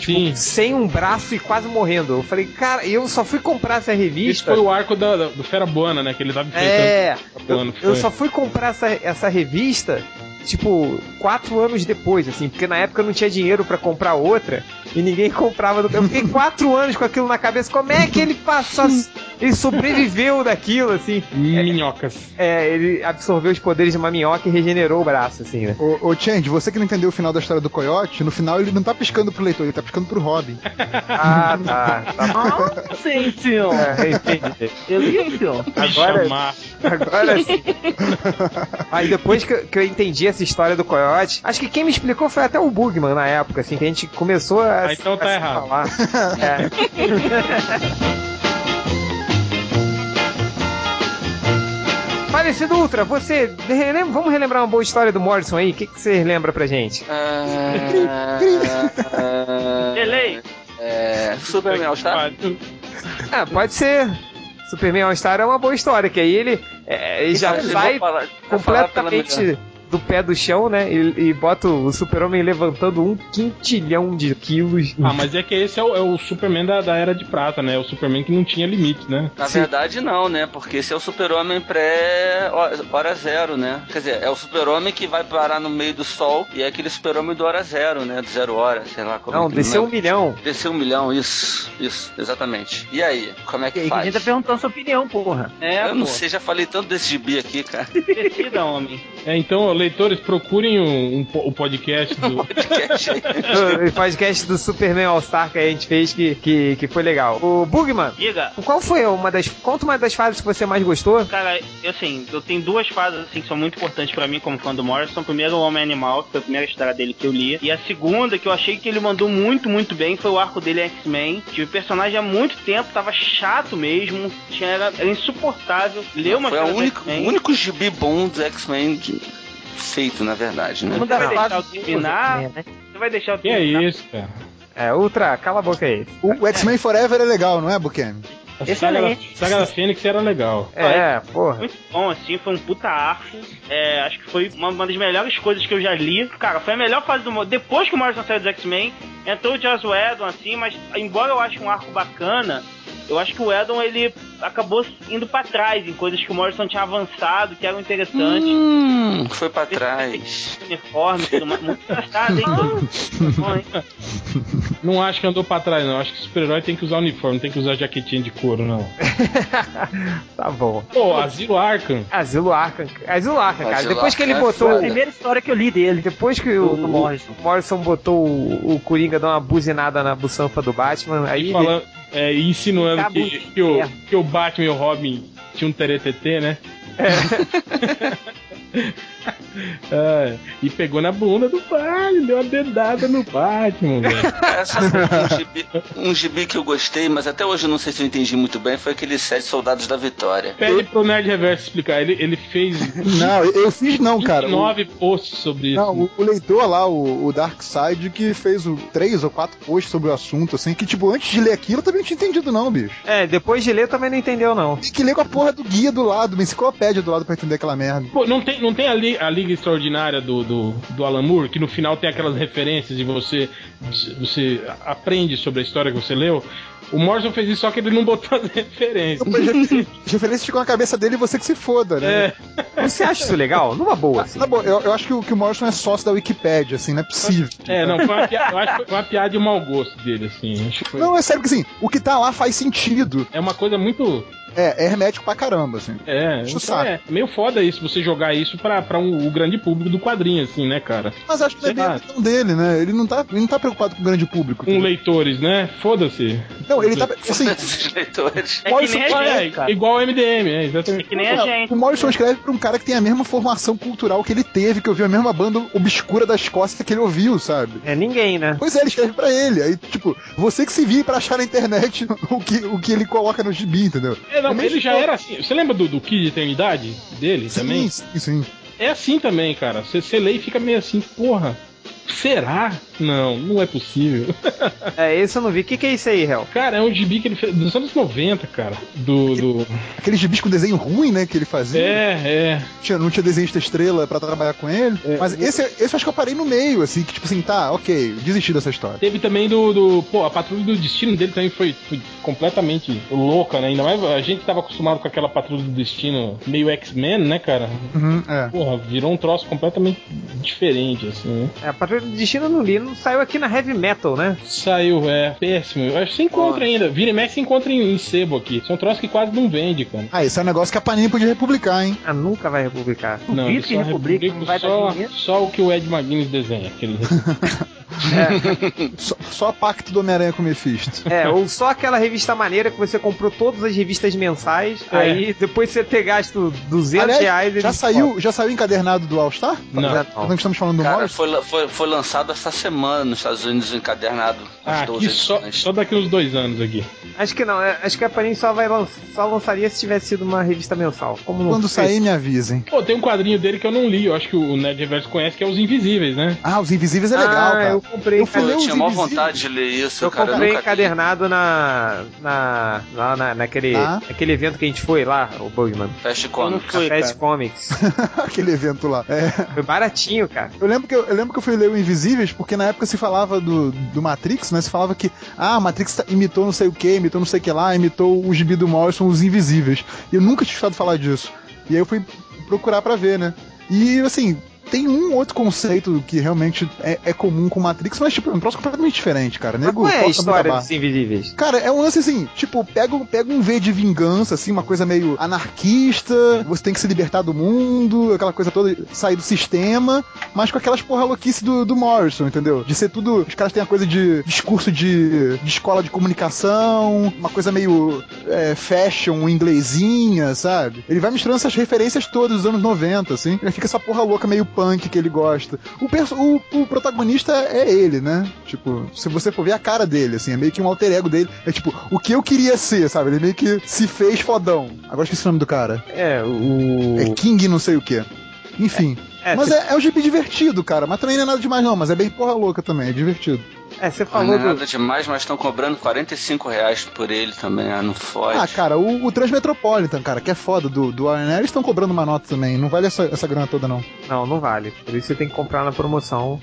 Sim. Sem um braço e quase morrendo. Eu falei, cara, eu só fui comprar essa Esse revista. foi o arco da, da- do Fera Buana, né? Que ele tava enfrentando. É, Buana, eu foi. só fui comprar essa, essa revista, tipo, quatro anos depois, assim, porque na época eu não tinha dinheiro pra comprar outra e ninguém comprava. Do... Eu fiquei quatro anos com aquilo na cabeça. Como é que ele passou? Ele sobreviveu daquilo, assim. Minhocas. É, ele absorveu os poderes de uma minhoca e regenerou o braço, assim, né? Ô, ô Change, você que não entendeu o final da história do Coyote, no final ele não tá piscando pro leitor, ele tá piscando pro Robin. Ah, tá. tá. Ah, sim, senhor. É, entendi. Delício. Agora, Chamar. agora sim. Aí depois que eu, que eu entendi essa história do coiote, acho que quem me explicou foi até o Bugman na época, assim, que a gente começou a, Ah, então tá a errado. falar. É. Falecido Ultra, você. Vamos relembrar uma boa história do Morrison aí? O que, que você lembra pra gente? Ah, Delay. é, Superman All Star? Ah, pode ser. Superman All-Star é uma boa história, que aí ele, é, ele já sai completamente do pé do chão, né? E, e bota o Super-Homem levantando um quintilhão de quilos. Ah, mas é que esse é o, é o Superman da, da Era de Prata, né? O Superman que não tinha limites, né? Na verdade, não, né? Porque esse é o super-homem pré-hora zero, né? Quer dizer, é o super-homem que vai parar no meio do sol e é aquele super-homem do hora zero, né? Do zero hora, sei lá como Não, é desceu um lembro. milhão. Desceu um milhão, isso, isso, exatamente. E aí, como é E que aí que a faz? gente tá perguntando sua opinião, porra. É, Eu não pô. sei, já falei tanto desse gibi aqui, cara. Decida, homem. É, então, leitores, procurem o, um po- o podcast do. O podcast do Superman All-Star que a gente fez que, que, que foi legal. O Bugman, Diga. qual foi uma das. Conta uma das fases que você mais gostou? Cara, eu, assim, eu tenho duas fases assim que são muito importantes pra mim como fã do Morrison. Primeiro, o Homem Animal, que foi a primeira história dele que eu li. E a segunda, que eu achei que ele mandou muito, muito bem, foi o arco dele X-Men. Tive o personagem há muito tempo, tava chato mesmo, tinha, era, era insuportável. Ler uma Foi o único, único gibi bom dos X-Men feito, na verdade, né? Vai das deixar eu terminar? né? Você vai deixar eu Que é terminar? isso, cara? É, Ultra, cala a boca aí. O, o X-Men Forever é legal, não é, Buchanan? A saga da, Excelente. saga da Fênix era legal. É, porra. Muito bom, assim, foi um puta arco. É, acho que foi uma, uma das melhores coisas que eu já li. Cara, foi a melhor fase do Mo- Depois que o Morrison saiu dos X-Men, entrou o Joss Whedon, assim, mas embora eu ache um arco bacana, Eu acho que o Edon ele acabou indo pra trás em coisas que o Morrison tinha avançado, que eram interessantes. Hum, foi pra trás. Uniforme, tudo mais. Muito engraçado, hein? Não acho que andou pra trás, não. Acho que super-herói tem que usar uniforme, não tem que usar jaquetinha de couro, não. Tá bom. Pô, Asilo Arkham. Asilo Arkham. Asilo Arkham, cara. Asilo Depois que ele Arkham é botou. foda. Primeira história que eu li dele. Depois que o, o Morrison. Morrison botou o, o Coringa dar uma buzinada na buçanfa do Batman, aí. E falando, é, insinuando Cabo que, que, o, ferro. que o Batman e o Robin tinham um teretetê, né? É, e pegou na bunda do Batman, deu uma dedada no Batman, velho. Um gibi, um gibi que eu gostei, mas até hoje eu não sei se eu entendi muito bem, foi aquele Sete Soldados da Vitória. Pede pro Nerd Reverso explicar. Ele, ele fez Não, eu fiz não, cara. O- 29 posts sobre isso. Não, o, o leitor lá, o, o Darkseid, que fez o três ou quatro posts sobre o assunto, assim, que, tipo, antes de ler aquilo, eu também não tinha entendido, não, bicho. É, depois de ler também não entendeu, não. Tem que ler com a porra do guia do lado, uma enciclopédia do lado pra entender aquela merda. Pô, não tem, não tem a, li- a Liga Extraordinária do, do, do Alan Moore, que no final tem aquelas referências e você, você aprende sobre a história que você leu? O Morrison fez isso, só que ele não botou as referências. As referências ficam na cabeça dele e você que se foda, né? É, Você acha isso legal? Numa boa, assim. Tá bom, eu, eu acho que o, que o Morrison é sócio da Wikipédia, assim, não é possível. é, não, foi uma piada, eu acho que foi uma piada de mau gosto dele, assim. Acho que foi- Não, é sério que assim, o que tá lá faz sentido. É uma coisa muito. É, é hermético pra caramba, assim. É, então saco. é meio foda isso, você jogar isso pra, pra um, o grande público do quadrinho, assim, né, cara? Mas acho que não é bem a questão dele, né? Ele não tá, ele não tá preocupado com o grande público. Com leitores, né? Foda-se. Não, ele tá. Assim, Esses leitores. É que nem a É, gente, cara. igual o MDM, é, exatamente. É que nem a gente. o Morrison escreve pra um cara que tem a mesma formação cultural que ele teve, que ouviu a mesma banda obscura da Escócia que ele ouviu, sabe? É ninguém, né? Pois é, ele escreve pra ele. Aí, tipo, você que se vire pra achar na internet o que, o que ele coloca no gibi, entendeu? É, não, ele já era assim. Você lembra do, do Kid de Eternidade dele também? Sim, sim, sim. É assim também, cara. Você, você lê e fica meio assim, porra. Será? Não, não é possível. É, esse eu não vi. O que, que é isso aí, Hel? cara, é um gibi que ele fez dos anos 90, cara. Do. do... Aqueles gibis com desenho ruim, né, que ele fazia. É, é. Tinha, não tinha desenhista estrela pra trabalhar com ele. Mas esse, esse eu acho que eu parei no meio, assim, que tipo assim, tá, ok, desisti dessa história. Teve também do, do. Pô, a patrulha do destino dele também foi, foi completamente louca, né? Ainda mais a gente tava acostumado com aquela patrulha do destino meio X-Men, né, cara? Uhum, é. Porra, virou um troço completamente diferente, assim, né? É, a Patrulha do Destino eu não li. Não saiu aqui na Heavy Metal, né? Saiu, é, péssimo. Eu acho que você encontra ainda. Vira e mexe, você encontra em, em sebo aqui. Isso é um troço que quase não vende, cara. Ah, esse é um negócio que a Panini podia republicar, hein? Ah, nunca vai republicar. Não, eles que só Republica não vai dar só, dinheiro. só o que o Ed McGuinness desenha. Aquele... Só, só a pacto do Homem-Aranha com o Mephisto. É, ou só aquela revista maneira que você comprou todas as revistas mensais, É. aí depois você ter gasto 200 Aliás, reais... já saiu, já saiu encadernado do All-Star? Não. Já, não estamos falando do Cara, Morrison? foi, foi, foi lançado essa semana nos Estados Unidos encadernado. Ah, as 12 aqui só, edições. só daqui uns dois anos aqui. Acho que não, é- acho que a Panini só, vai só lançaria se tivesse sido uma revista mensal. Como Quando sair, me avisem. Pô, tem um quadrinho dele que eu não li. Eu acho que o Nerd Reverso conhece, que é Os Invisíveis, né? Ah, os Invisíveis é Ah, legal, cara. eu comprei, Eu fui eu tinha maior vontade de ler isso, Eu cara. comprei nunca li. encadernado na, na, lá na, naquele Ah. naquele evento que a gente foi lá, o Bugman. Fast Eu Comics. fui, Fast cara. Comics. Aquele evento lá. É. Foi baratinho, cara. Eu lembro, que eu, eu lembro que eu fui ler o Invisíveis porque na época se falava do, do Matrix, né? Se falava que, ah, Matrix tá- imitou não sei o que, imitou não sei o que lá, imitou o gibi do Morrison, os Invisíveis. E eu nunca tinha escutado falar disso. E aí eu fui procurar pra ver, né? E assim. Tem um outro conceito que realmente é, é comum com Matrix, mas tipo, é um troço completamente diferente, cara. Mas Nego qual é a história dos Invisíveis? Cara, é um lance assim, tipo, pega, um- pega um V de vingança, assim, uma coisa meio anarquista, você tem que se libertar do mundo, aquela coisa toda, sair do sistema, mas com aquelas porra louquice do, do Morrison, entendeu? De ser tudo. Os caras têm a coisa de discurso de, de escola de comunicação, uma coisa meio é, fashion, inglesinha, sabe? Ele vai misturando essas referências todas dos anos 90, assim. Ele fica essa porra louca meio punk que ele gosta. O, o, o protagonista é ele, né? Tipo, se você for ver a cara dele, assim, é meio que um alter ego dele. É tipo, o que eu queria ser, sabe? Ele meio que se fez fodão. Agora esqueci o nome do cara. É, o. É King não sei o que. Enfim. É, mas cê- é, é um GP divertido, cara. Mas também não é nada demais, não. Mas é bem porra louca também. É divertido. É, você Não falou é do. nada demais, mas estão cobrando 45 reais por ele também. Ah, não fode. Ah, cara, o, o Transmetropolitan, cara, que é foda do, do eles estão cobrando uma nota também. Não vale essa, essa grana toda, não. Não, não vale. Por isso você tem que comprar na promoção.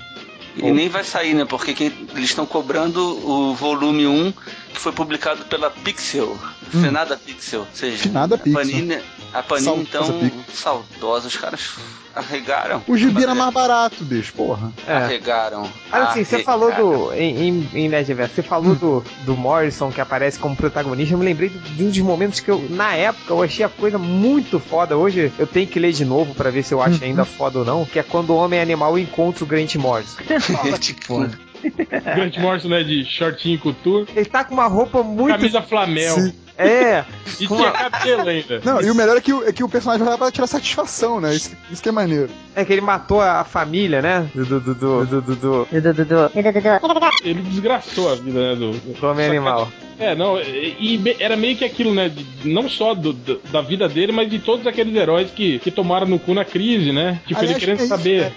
E nem vai sair, né? Porque quem- eles estão cobrando o volume 1 que foi publicado pela Pixel. Finada Pixel. Ou seja, Finada a Pixel. Panini, a Panini Saudosa então, saudosa, os caras arregaram. O gibi era mais barato, bicho, porra. É. Arregaram. Olha assim, você falou do. Em, em, em Nerdverse, você falou do, do Morrison que aparece como protagonista. Eu me lembrei de um dos momentos que eu, na época, eu achei a coisa muito foda. Hoje eu tenho que ler de novo pra ver se eu acho ainda foda ou não. Que é quando o Homem Animal encontra o Grant Morrison. Grant Morrison, né, de shortinho e couture, Ele tá com uma roupa muito. camisa flamel. Sim. É, E tinha uma- cabelo ainda. Não, e o melhor é que o, é que o personagem vai lá pra tirar satisfação, né? Isso, isso que é maneiro. é que ele matou a família, né? Do. do, do, do, do, do, do- Ele desgraçou a vida, né, do, do Homem Animal. É, não, e, e era meio que aquilo, né? de- não só do- do- da vida dele, mas de todos aqueles heróis que, que tomaram no cu na crise, né? Tipo, Aliás, ele querendo é isso, saber. né?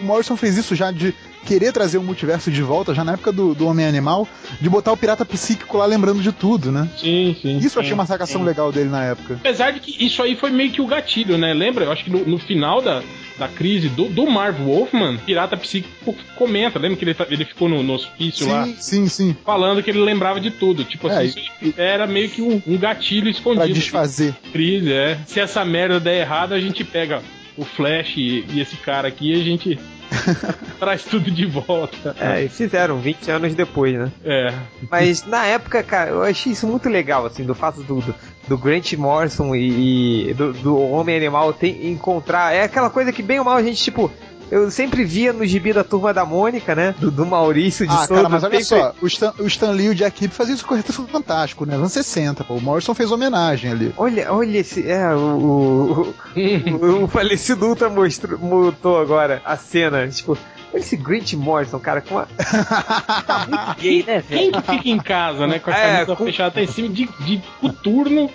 O Morrison fez isso já de querer trazer o multiverso de volta, já na época do, do Homem Animal, de botar o pirata psíquico lá lembrando de tudo, né? Sim, sim. Isso eu achei sim. uma sacação legal dele na época. Apesar de que isso aí foi meio que o gatilho, né? Lembra? Eu acho que no, no final da, da crise do, do Marv Wolfman, Pirata Psíquico comenta. Lembra que ele, ele ficou no, no hospício lá Sim, sim, sim. falando que ele lembrava de tudo. Tipo É, assim, isso era meio que um, um gatilho Pra escondido. desfazer. Crise, é. Se essa merda der errado, a gente pega o Flash e, e esse cara aqui e a gente traz tudo de volta. É, e fizeram 20 anos depois, né? É. Mas na época, cara, eu achei isso muito legal, assim, do fato do, do, do Grant Morrison e, e do, do Homem Animal tem, encontrar. É aquela coisa que, bem ou mal, a gente, tipo. Eu sempre via no gibi da turma da Mônica, né? Do, do Maurício de Ah, Souza. cara, mas olha sempre- só, o Stan, o Stan Lee e o Jack Kirby faziam isso com o Quarteto Fantástico, né? Anos 60, pô. O Morrison fez homenagem ali. Olha, olha esse. É, o. O, o, o falecido Ultra mostrou, mutou agora a cena. Tipo, esse Grant Morrison, cara, com uma. Gay, né, Quem velho? que fica em casa, né? Com a É, camisa com- fechada até em cima de, de coturno.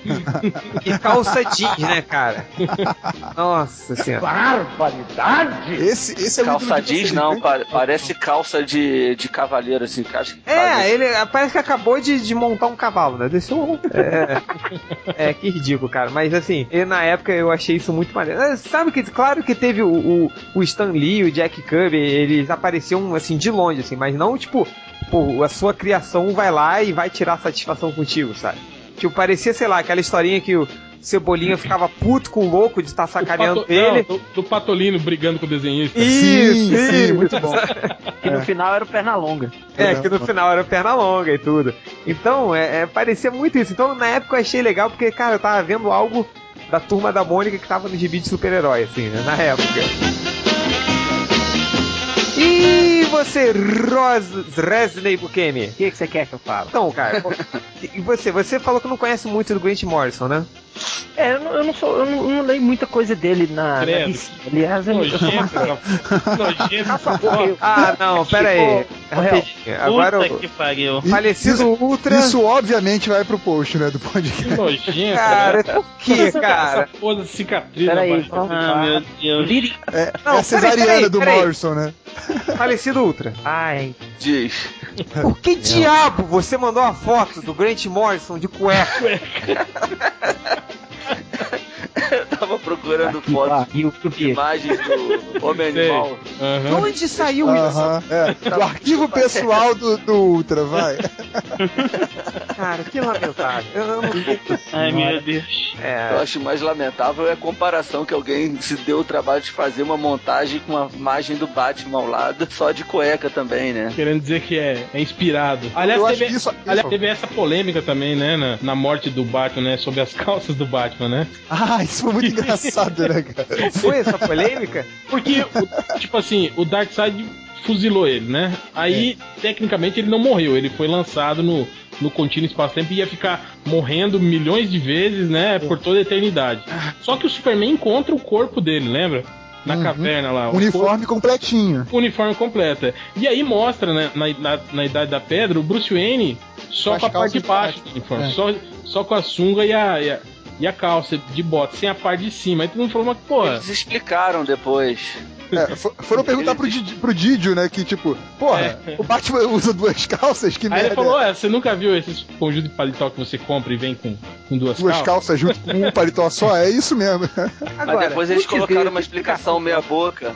E calça jeans, né, cara? Nossa senhora. Esse, esse é o Calça jeans não, pa- parece calça de, de cavaleiro, assim, acho que É, ele parece que acabou de, de montar um cavalo, né? Desceu um. É, é, que ridículo, cara. Mas assim, eu, na época eu achei isso muito maneiro. Ah, Sabe que, claro que teve o, o, o Stan Lee, o Jack Kirby, eles apareciam assim de longe, assim, mas não tipo, pô, a sua criação vai lá e vai tirar satisfação contigo, sabe? Tipo, parecia, sei lá, aquela historinha que o Cebolinha ficava puto com o louco de estar sacaneando Pato- ele. não, do, do Patolino brigando com o desenhista. Isso, sim, sim, isso. muito bom. Que no final era o Pernalonga. É, que no final era perna longa e tudo. Então, é, é, parecia muito isso. Então, na época eu achei legal, porque, cara, eu tava vendo algo da turma da Mônica que tava no gibi de super-herói, assim, né, na época. E você, Ros Resney Bukemi? O que, que você quer que eu fale? Então, cara, e você? Você falou que não conhece muito do Grant Morrison, né? É, eu não, eu não sou, eu não, eu não leio muita coisa dele na, na. Aliás, eu, eu sou cara. Nojento. Ah, não, pera aí. Rapidinho. Agora Puta que pariu. falecido Ultra... Isso obviamente vai pro post, né, do podcast. Que nojento. Cara, por que, cara? Essa porra de cicatriz Peraí, Ah, meu Deus. Liri- É, Não, é a cesariana peraí, do peraí. Morrison, né? Falecido Ultra. Ai, Diz. Por que diabo você mandou a foto do Grant Morrison de cueca? Eu tava procurando que fotos, quê? imagens do Homem Sei. Animal. De onde saiu isso? Aham, é. Do arquivo pessoal do, do Ultra, vai. Cara, que lamentável. Eu, eu não Ai, meu Deus. Eu é, acho mais lamentável é a comparação que alguém se deu o trabalho de fazer uma montagem com a imagem do Batman ao lado, só de cueca também, né? Querendo dizer que é, é inspirado. Aliás, Eu teve, que isso- aliás, isso- teve essa polêmica também, né? Na, na morte do Batman, né? Sobre as calças do Batman, né? Ah, isso foi muito engraçado, né, cara? foi essa polêmica? Porque, o- tipo assim, o Darkseid fuzilou ele, né? Aí, tecnicamente, ele não morreu. Ele foi lançado no, no contínuo espaço-tempo e ia ficar morrendo milhões de vezes, né? Por toda a eternidade. Só que o Superman encontra o corpo dele, lembra? Na Uhum. caverna lá. o Uniforme completinho. corpo- uniforme completa. E aí mostra, né, na, na, na Idade da Pedra, o Bruce Wayne só Com as com a parte de baixo do uniforme. É. Só, só com a sunga e a, e a, e a calça de bota, sem a parte de cima. Aí todo mundo falou, mas pô... Eles explicaram depois. É, fo- foram perguntar pro, Didi- pro Didio, né, que tipo, porra, o Batman usa duas calças? Que Aí merda. ele falou, ué, você nunca viu esses conjuntos de paletó que você compra e vem com, com duas, Duas calças? calças junto com um paletó só? É isso mesmo. Mas depois eles colocaram uma explicação meia boca.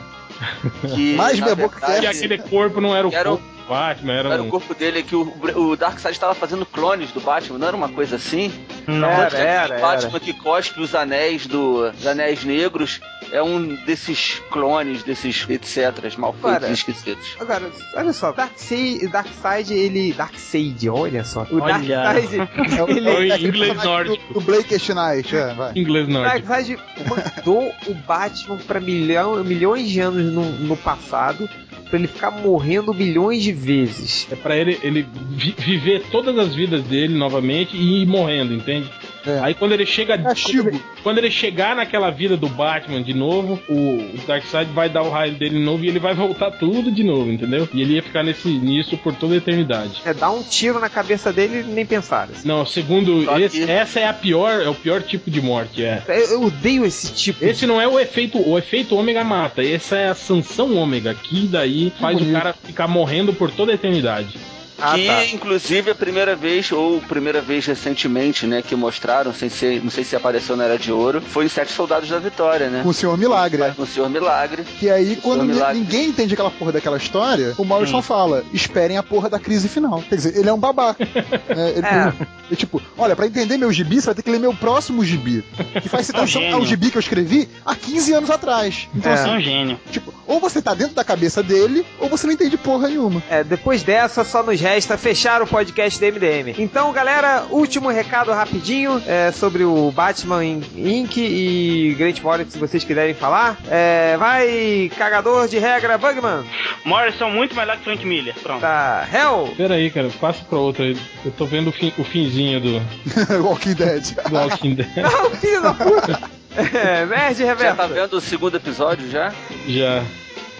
Que, Mais na minha boca verdade, E aquele corpo não era o Era corpo do Batman, era, Era um... o corpo dele que o, o Darkseid estava fazendo clones do Batman, não era uma coisa assim? Era, que era, era. Batman que cospe os anéis do, os anéis negros é um desses clones, desses etc, mal feitos e esquecidos. Agora, olha só, Darkseid, Darkseid ele. Darkseid, olha só. O Olha. Darkseid. É o, ele, É o é inglês nórdico. Do, do Blake Knight, é, vai. inglês O nórdico. Darkseid mandou o Batman pra milhão, milhões de anos no, no passado pra ele ficar morrendo milhões de vezes. É pra ele, ele vi- viver todas as vidas dele novamente e ir morrendo, entende? É. Aí quando ele chega. Castigo. Quando, quando ele chegar naquela vida do Batman de novo, o, Darkseid vai dar o raio dele de novo e ele vai voltar tudo de novo, entendeu? E ele ia ficar nesse, nisso por toda a eternidade. É dar um tiro na cabeça dele e nem pensar. assim. Não, segundo esse, que- essa é a pior, é o pior tipo de morte, é. Eu, eu odeio esse tipo. Esse não é o efeito, o efeito ômega mata, essa é a sanção ômega, que daí faz o cara ficar morrendo por toda a eternidade. Ah, que tá. inclusive a primeira vez, ou primeira vez recentemente, né, que mostraram, sem ser, não sei se apareceu na Era de Ouro, foi em Sete Soldados da Vitória, né? Com o Senhor Milagre. é. Com o Senhor Milagre. Que aí, quando ni- Milagre. ninguém entende aquela porra daquela história, o Morrison Hum. fala: esperem a porra da crise final. Quer dizer, ele é um babaca. É, ele, É. ele- é tipo, olha, pra entender meu gibi, você vai ter que ler meu próximo gibi. Que faz citação gênio. ao gibi que eu escrevi há 15 anos atrás. Então, É. Você é assim, um gênio. tipo, ou você tá dentro da cabeça dele, ou você não entende porra nenhuma. É, depois dessa, só nos resta fechar o podcast do MDM. Então, galera, último recado rapidinho é, sobre o Batman In- Inc. e Great Morrison, se vocês quiserem falar. É, vai, cagador de regra, Bugman. Morrison muito melhor que Frank Miller. Pronto. Tá, Hell. Pera aí, cara, passa pra outra aí. Eu tô vendo o, fim, o finzinho do, Walking Dead. do Walking Dead. Não, filho da puta. É, Nerd Já tá Reverso. vendo o segundo episódio já? Já.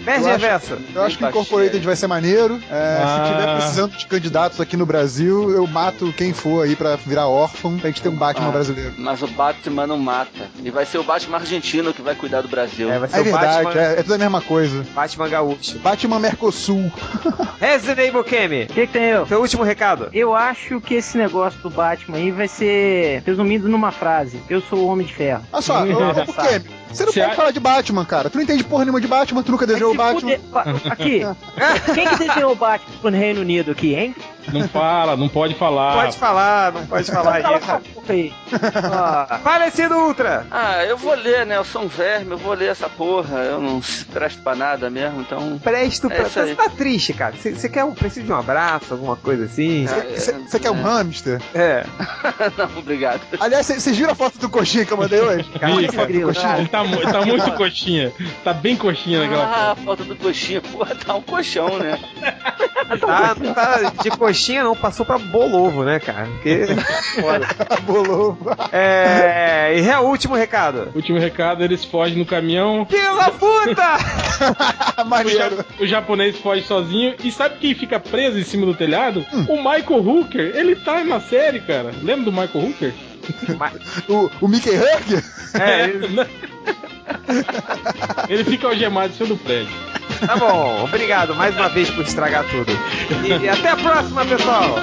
Eu acho- Reverso. Eu acho que Bem Incorporated vai ser maneiro. É, Ah. Se tiver precisando de candidatos aqui no Brasil, eu mato quem for aí pra virar órfão, pra gente ter um Batman Ah. brasileiro. Mas o Batman não mata. E vai ser o Batman argentino que vai cuidar do Brasil. É, vai ser É o verdade, Batman, é, é tudo a mesma coisa. Batman Gaúcho. Batman Mercosul. Resident Evil Kemi. O que, que tem eu? Seu último recado. Eu acho que esse negócio do Batman aí vai ser resumido numa frase: Eu sou o Homem de Ferro. Olha só, ô, ô, por quê? Você não Você pode a- falar de Batman, cara. Tu não entende porra nenhuma de Batman, tu nunca desenhou o Batman. fuder. Aqui, quem que desenhou o Batman pro Reino Unido aqui, hein? Não fala, não pode falar. Pode falar, não pode falar Cala isso. aí. Ah, Falecido Ultra. Ah, eu vou ler, né? Eu sou um verme, eu vou ler essa porra. Eu não presto pra nada mesmo, então. Presto É pra. isso aí. Você tá triste, cara. Você quer um. Precisa de um abraço, alguma coisa assim? Ah, Você você quer um hamster? É. não, obrigado. Aliás, vocês viram a foto do coxinha que eu mandei hoje? Vi, Olha a foto do grilo, coxinha. Ele tá, ele tá muito coxinha. Tá bem coxinha naquela Ah, foto. falta do coxinha. Porra, tá um colchão, né? Tá, tá de coxinha, não. Passou pra bolovo, né, cara? Porque. Bolou. É. E é o último recado. Último recado, eles fogem no caminhão. Da puta! O, Maneiro. ja- o japonês foge sozinho. E sabe quem fica preso em cima do telhado? O Michael Hooker. Ele tá na série, cara. Lembra do Michael Hooker? O, o Mickey Hugger? É, ele- Ele fica algemado em cima do prédio. Tá bom. Obrigado mais uma vez por estragar tudo. E até a próxima, pessoal.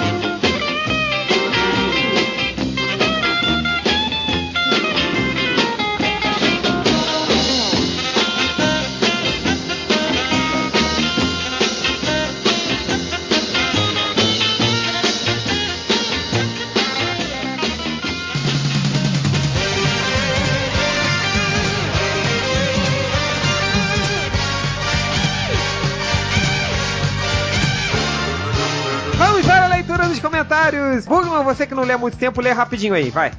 Dos comentários. Bugman, você que não lê há muito tempo, lê rapidinho aí, vai.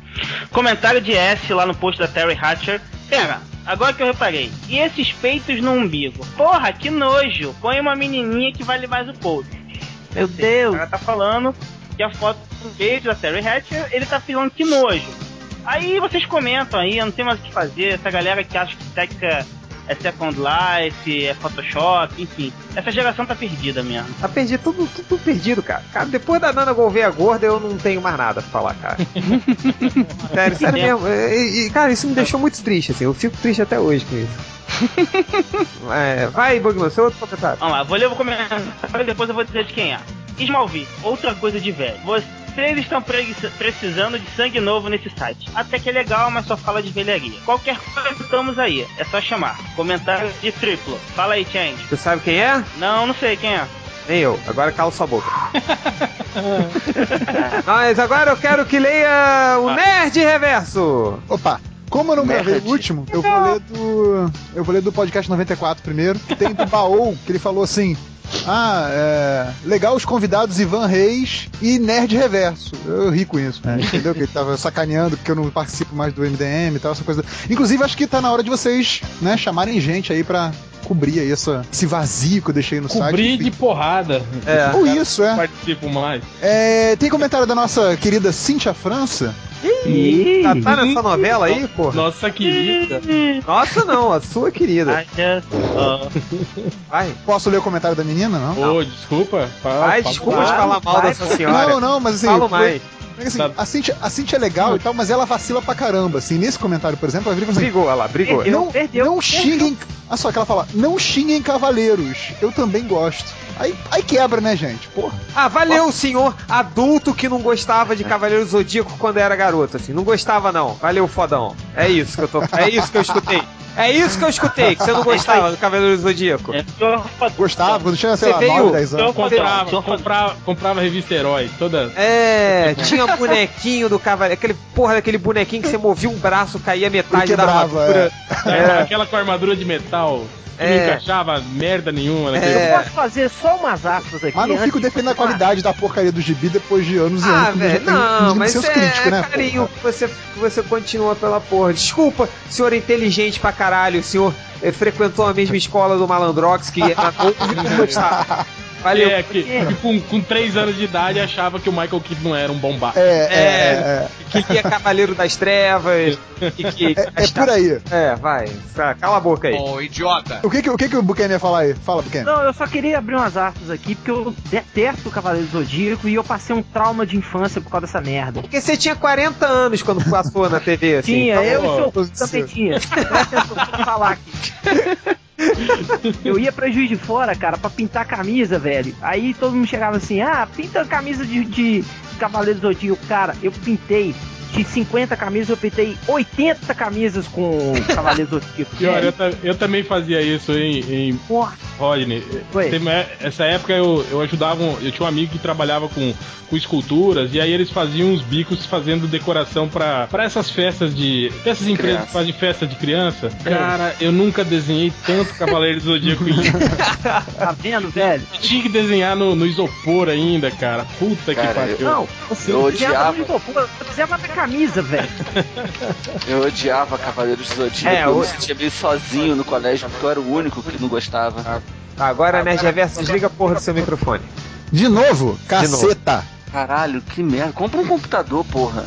Comentário de S lá no post da Terry Hatcher. Pera, agora que eu reparei. E esses peitos no umbigo? Porra, que nojo. Põe uma menininha que vale mais o post. meu Deus. O cara tá falando que a foto do peito da Terry Hatcher, ele tá falando que nojo. Aí vocês comentam aí, eu não tem mais o que fazer. Essa galera que acha que sexo é, é Second Life, é Photoshop, enfim. Essa geração tá perdida mesmo. Tá perdido, tudo, tudo perdido, cara. Cara, depois da Nana Gouveia gorda, eu não tenho mais nada pra falar, cara. sério, sério mesmo. E, e, cara, isso me deixou muito triste, assim. Eu fico triste até hoje com isso. É, vai, Bugman, seu outro comentário. Vamos lá, vou ler o comentário e depois eu vou dizer de quem é. Smallville, outra coisa de velho. Você, Vocês estão pre- precisando de sangue novo nesse site. Até que é legal, mas só fala de velharia. Qualquer coisa estamos aí, é só chamar. Comentário de triplo. Fala aí, Change. Tu sabe quem é? Não, não sei quem é. Nem eu. Agora cala sua boca. Mas agora eu quero que leia o Nerd Reverso. Opa! Como eu não gravei Nerd. o último, eu vou ler do. Eu vou ler do podcast 94 primeiro. Tem do Baou, que ele falou assim. Ah, é. Legal os convidados Ivan Reis e Nerd Reverso. Eu ri com isso, né? entendeu? Que ele tava sacaneando porque eu não participo mais do MDM e tal, essa coisa. Inclusive, acho que tá na hora de vocês, né, chamarem gente aí pra cobrir aí essa, esse vazio que eu deixei no Cobrir site. de porrada. É. Ou isso, é. Participo mais. É, Tem comentário da nossa querida Cíntia França. Ih, Tá, tá nessa novela aí, porra? Nossa querida. Nossa, não, a sua querida. Olha só. Vai. Posso ler o comentário da menina, não? Ô, desculpa. Fala, fala- desculpa de falar mal dessa pô. senhora. Não, não, mas assim. Falo foi- mais. É assim, a, Cintia, a Cintia é legal e tal, mas ela vacila pra caramba. Assim, nesse comentário, por exemplo, ela vira assim. Brigou, olha lá, brigou. Perdeu. Não, perdeu, não perdeu. xinguem. Olha só que ela fala, não xinguem cavaleiros. Eu também gosto. Aí, aí quebra, né, gente? Porra. Ah, valeu, senhor adulto que não gostava de Cavaleiro do Zodíaco quando era garoto, assim. Não gostava, não. Valeu, fodão. É isso que eu tô. É isso que eu escutei. É isso que eu escutei, que você não gostava do Cavaleiro do Zodíaco. É. Gostava, quando tinha, sei Você lá, veio- 9, 10 anos. Comprava, Senhor Fodão. comprava, comprava revista Herói, toda. É, tinha bonequinho do cavaleiro, aquele porra daquele bonequinho que você movia um braço, caía metade da armadura. É. Aquela com armadura de metal que não É. encaixava merda nenhuma naquele. É. eu posso fazer só umas aspas aqui. Mas não fico de defendendo a qualidade da porcaria do gibi depois de anos e anos. Ah, velho, tem não, mas senso é, crítico, né? carinho que você, que você continua pela porra. Desculpa, senhor é inteligente pra caralho, o senhor eh, frequentou a mesma escola do Malandrox, que era Valeu. É, que, que com, com 3 anos de idade achava que o Michael Keaton não era um bombado. É, é, é, que ele é Cavaleiro das Trevas, e que... é, é por aí. É, vai, cala a boca aí. Ô, idiota. O que, que, o, que, que o Buchanan ia falar aí? Fala, Buchanan. Não, eu só queria abrir umas aspas aqui, porque eu detesto o Cavaleiro do Zodíaco e eu passei um trauma de infância por causa dessa merda. Porque você tinha 40 anos quando passou na TV, assim. Tinha, então, eu ó, e seu você. também tinha. Presta atenção, falar aqui. Eu ia pra Juiz de Fora, cara, pra pintar camisa, velho. Aí todo mundo chegava assim, ah, pinta camisa de, de Cavaleiro Zodíaco. Cara, eu pintei de 50 camisas, eu pintei 80 camisas com Cavaleiro do Zodíaco. Pior, eu, ta- eu também fazia isso em, em Rodney. Tem- essa época eu, eu ajudava, um- eu tinha um amigo que trabalhava com, com esculturas e aí eles faziam uns bicos fazendo decoração pra pra essas festas de. Essas empresas que fazem festa de criança. Cara, eu nunca desenhei tanto Cavaleiro do Zodíaco em tá vendo, velho? Tinha que desenhar no, no isopor ainda, cara. Puta Cara, que pariu. Não, você Eu não odiava. muito eu desenhava na camisa, velho. Eu odiava Cavaleiros do Zodíaco. É, eu me sentia meio sozinho no colégio porque eu era o único que não gostava. Tá, agora, Nerd Reverso, desliga a porra do seu microfone. De novo? Caceta! Caralho, que merda. Compra um computador, porra.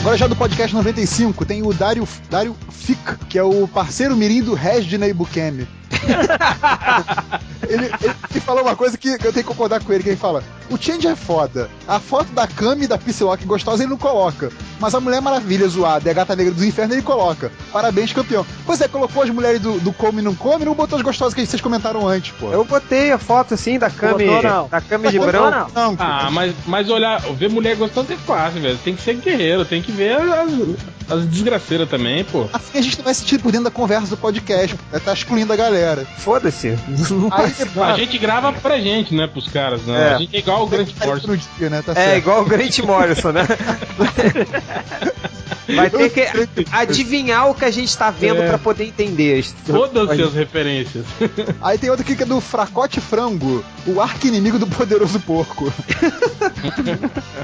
Agora já do podcast 95 tem o Dário, Dário Fic, que é o parceiro mirim do Reginei Bukemi. ele, ele, ele falou uma coisa que eu tenho que concordar com ele, que ele fala, o Change é foda, a foto da Kami e da Psylocke gostosa ele não coloca, mas a Mulher Maravilha zoada e a Gata Negra dos Infernos ele coloca. Parabéns, campeão. Pois é, colocou as mulheres do, do Come e não Come não botou as gostosas que vocês comentaram antes, pô. Eu botei a foto, assim, da Cami, Botou, não. da Cami de Botou, branco. não. Não, Ah, mas, mas olhar, ver mulher gostosa é fácil, velho. Tem que ser guerreiro, tem que ver as, as desgraceiras também, pô. assim a gente não vai sentir por dentro da conversa do podcast, pô. tá excluindo a galera. Foda-se. A gente grava pra gente, né, pros caras, né? É. A gente é igual o. Force. no dia, né? Tá É, certo. igual o Grant Morrison, né? Vai ter que adivinhar o que a gente tá vendo É. pra poder entender. Foda-se as referências. Aí tem outro aqui que é do Fracote Frango, o arqui-inimigo do poderoso porco.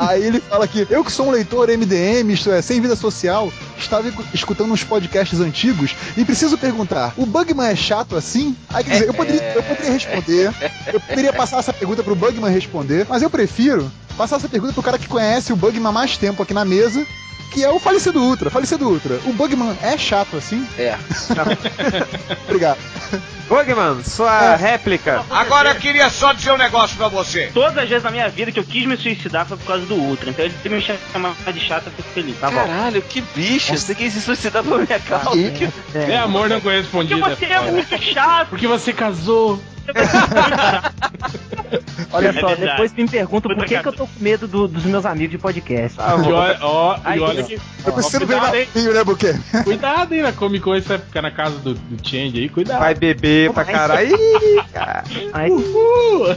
Aí ele fala que eu que sou um leitor MDM, isto é, sem vida social, estava escutando uns podcasts antigos e preciso perguntar, o Bugman é chato assim? Aí quer dizer, eu poderia, eu poderia responder, eu poderia passar essa pergunta pro Bugman responder, mas eu prefiro passar essa pergunta pro cara que conhece o Bugman há mais tempo aqui na mesa, que é o falecido Ultra. Falecido Ultra, o Bugman é chato assim? É. Obrigado. Bugman, sua É. réplica. Agora eu queria só dizer um negócio pra você. Todas as vezes na minha vida que eu quis me suicidar foi por causa do Ultra. Então ele me chamar de chato, eu fico feliz. Tá bom. Caralho, que bicho. Você quis se suicidar por minha causa. E- É amor não Porque correspondido. você é muito chato. Porque você casou. Olha É só, verdade. depois me perguntam por que, que eu tô com medo do- dos meus amigos de podcast. E olha, ó, e Aí, olha ó. que. Eu preciso ver né, Buquê? Cuidado aí na Comic Con, você vai ficar na casa do, do Change aí, cuidado. Vai beber pra caralho. Cara. Uhul.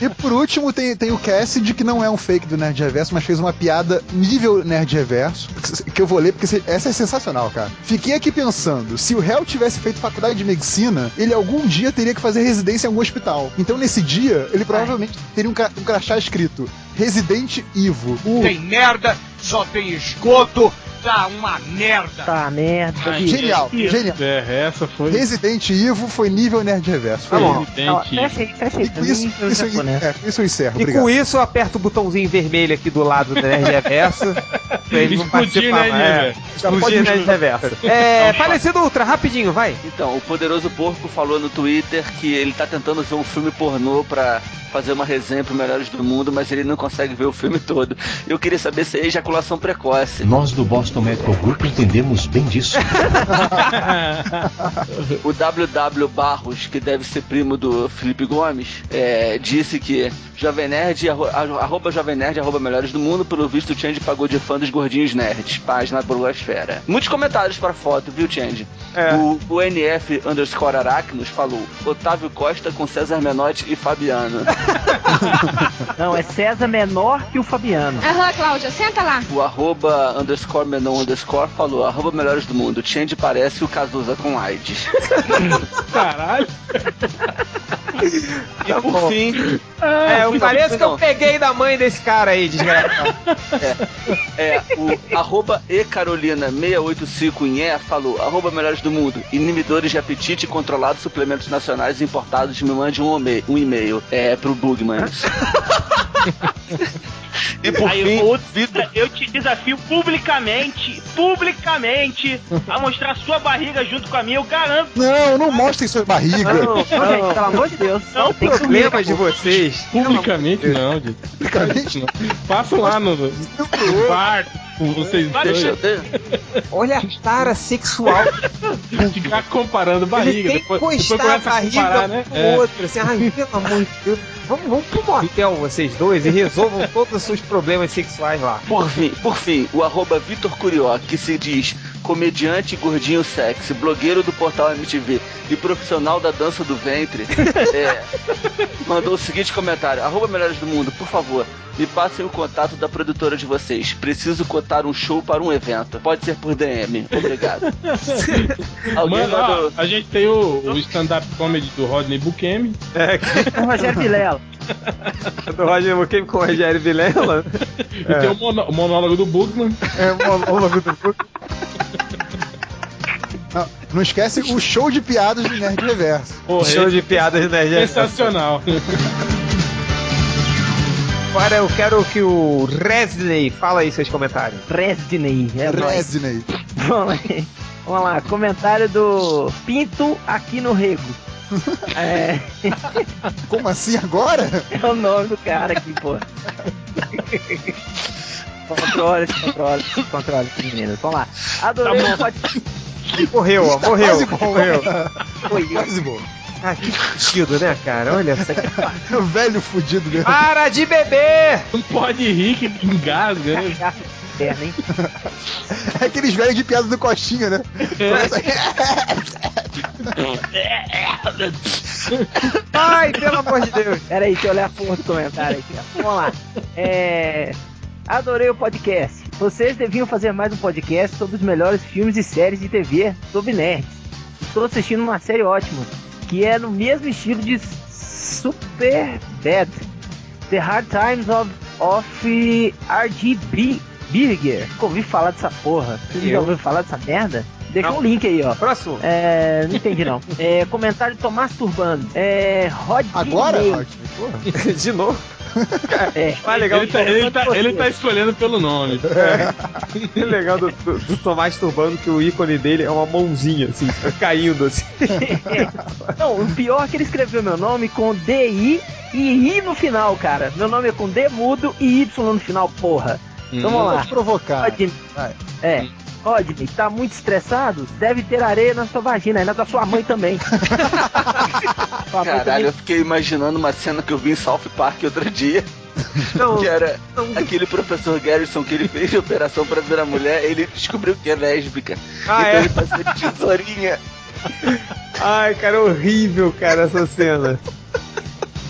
E por último tem, tem o Cassidy, que não é um fake do Nerd Reverso, mas fez uma piada nível Nerd Reverso, que eu vou ler porque essa é sensacional, cara. Fiquei aqui pensando, se o réu tivesse feito faculdade de medicina, ele algum dia teria que fazer residência em algum hospital. Então nesse dia, ele provavelmente teria um, cra- um crachá escrito Residente Ivo. Tem merda, só tem esgoto, tá uma merda. tá merda. Ai. Genial, Deus. genial. É, essa foi. Residente Ivo foi nível Nerd Reverso. Tá Foi bom. ele. Não, Residente. fecha aí, fecha aí. E com isso, eu isso, é, isso encerro. E Obrigado. com isso eu aperto o botãozinho vermelho aqui do lado do Nerd Reverso. pra ele não Explodir, participar né. É? Explodir Nerd Reverso. É, falecido Ultra, rapidinho, vai. Então, o Poderoso Porco falou no Twitter que ele tá tentando ver um filme pornô pra fazer uma resenha pro Melhores do Mundo, mas ele não consegue ver o filme todo. Eu queria saber se é ejaculação precoce. Nós do Boston Medical Group entendemos bem disso. O WW Barros, que deve ser primo do Felipe Gomes, é, disse que Jovem Nerd, arro- arroba Jovem Nerd, arroba Melhores do Mundo, pelo visto o Change pagou de fã dos gordinhos nerds, página Burgosfera. Muitos comentários pra foto, viu, Change? É. O, o NF underscore Aracnos falou Otávio Costa com César Menotti e Fabiano. Não, é César menor que o Fabiano. Aham, Cláudia, senta lá. O arroba underscore Menon underscore falou arroba Melhores do Mundo, Change parece o Cazuza com AIDS. Caralho. E por fim, É, eu não, pareço que eu peguei da mãe desse cara aí, desgraçado. É, o arroba e Carolina 685 em E falou, arroba melhores do mundo, inibidores de apetite controlados suplementos nacionais importados, me mande um, um e-mail é, pro Bugman. e por Aí, fim, outro, Vitor, eu te desafio publicamente, publicamente, a mostrar sua barriga junto com a minha. Eu garanto. Não, não mostrem sua barriga. Não, Não, gente, pelo amor de Deus. Não, o problema de vocês. Publicamente não, gente. Publicamente não. Passam lá no, no bar vocês dois. Olha a tara sexual. Ficar comparando Ele barriga. tem Depois, que depois encostar a começa a barriga comparar, né? um É. pro outro. Assim, ai, pelo amor de Deus. Vamos, vamos pro motel, vocês dois, e resolvam todos os seus problemas sexuais lá. Por fim, por fim, o arroba Vitor Curió, que se diz comediante gordinho sexy, blogueiro do portal MTV e profissional da dança do ventre, é, mandou o seguinte comentário: arroba Melhores do Mundo, por favor, me passem o contato da produtora de vocês. Preciso cotar um show para um evento. Pode ser por DM. Obrigado. Alguém Mano, ó, mandou. a gente tem o, o stand-up comedy do Rodney Bukemi. É, O Rogério Vilela. Do Roger Moquem com o Rogério Vilela. E tem o, mono- o monólogo do Bugman. É, o monólogo do Não, não esquece o show de piadas do Nerd Reverso. Porra, show é de piadas, né, gente? sensacional. Agora eu quero que o Resney fala aí seus comentários. Resdney. É. Resney. Vamos lá. Vamos lá, comentário do Pinto aqui no Rego. É, Como assim agora? é o nome do cara aqui, pô. Controle, controle, controle, meninos. Vamos lá. Adorei o podcast. Morreu, ó, morreu. Quase bom. Morreu. Foi Quase bom. Ah, que fudido, né, cara? Olha só. O velho fudido mesmo. Para de beber! Não pode rir que engasga, né? Interno, hein? É aqueles velhos de piada do Coxinha, né? Ai, pelo amor de Deus. Pera aí, deixa eu olhar a porra do comentário aqui. ó. Vamos lá. É... Adorei o podcast. Vocês deviam fazer mais um podcast sobre os melhores filmes e séries de TV sobre nerds. Estou assistindo uma série ótima, que é no mesmo estilo de Super Bad. The Hard Times of, of RGB Birger. Nunca ouvi falar dessa porra. Vocês já ouviram falar dessa merda? Deixa Não. um link aí, ó. Próximo. É, não entendi não. É, comentário de Tomás Turbano. É, Rod Agora. Rod? Porra. De novo. É, Ah, legal. Ele tá, ele, tá, ele tá escolhendo pelo nome. O legal do, do, do Tomás Turbano que o ícone dele é uma mãozinha, assim, caindo assim. Não, o pior é que ele escreveu meu nome com DI e I no final, cara. Meu nome é com D mudo e Y no final, porra. Então vamos Vou lá. te provocar. Rodney. É. Rodney, tá muito estressado? Deve ter areia na sua vagina, e na da sua mãe também. Sua mãe Caralho, também- eu fiquei imaginando uma cena que eu vi em South Park outro dia. Não, Que era aquele professor Garrison que ele fez a operação pra virar mulher, ele descobriu que é lésbica. Ah, então é? ele passou de tesourinha. Ai, cara, horrível, cara, essa cena.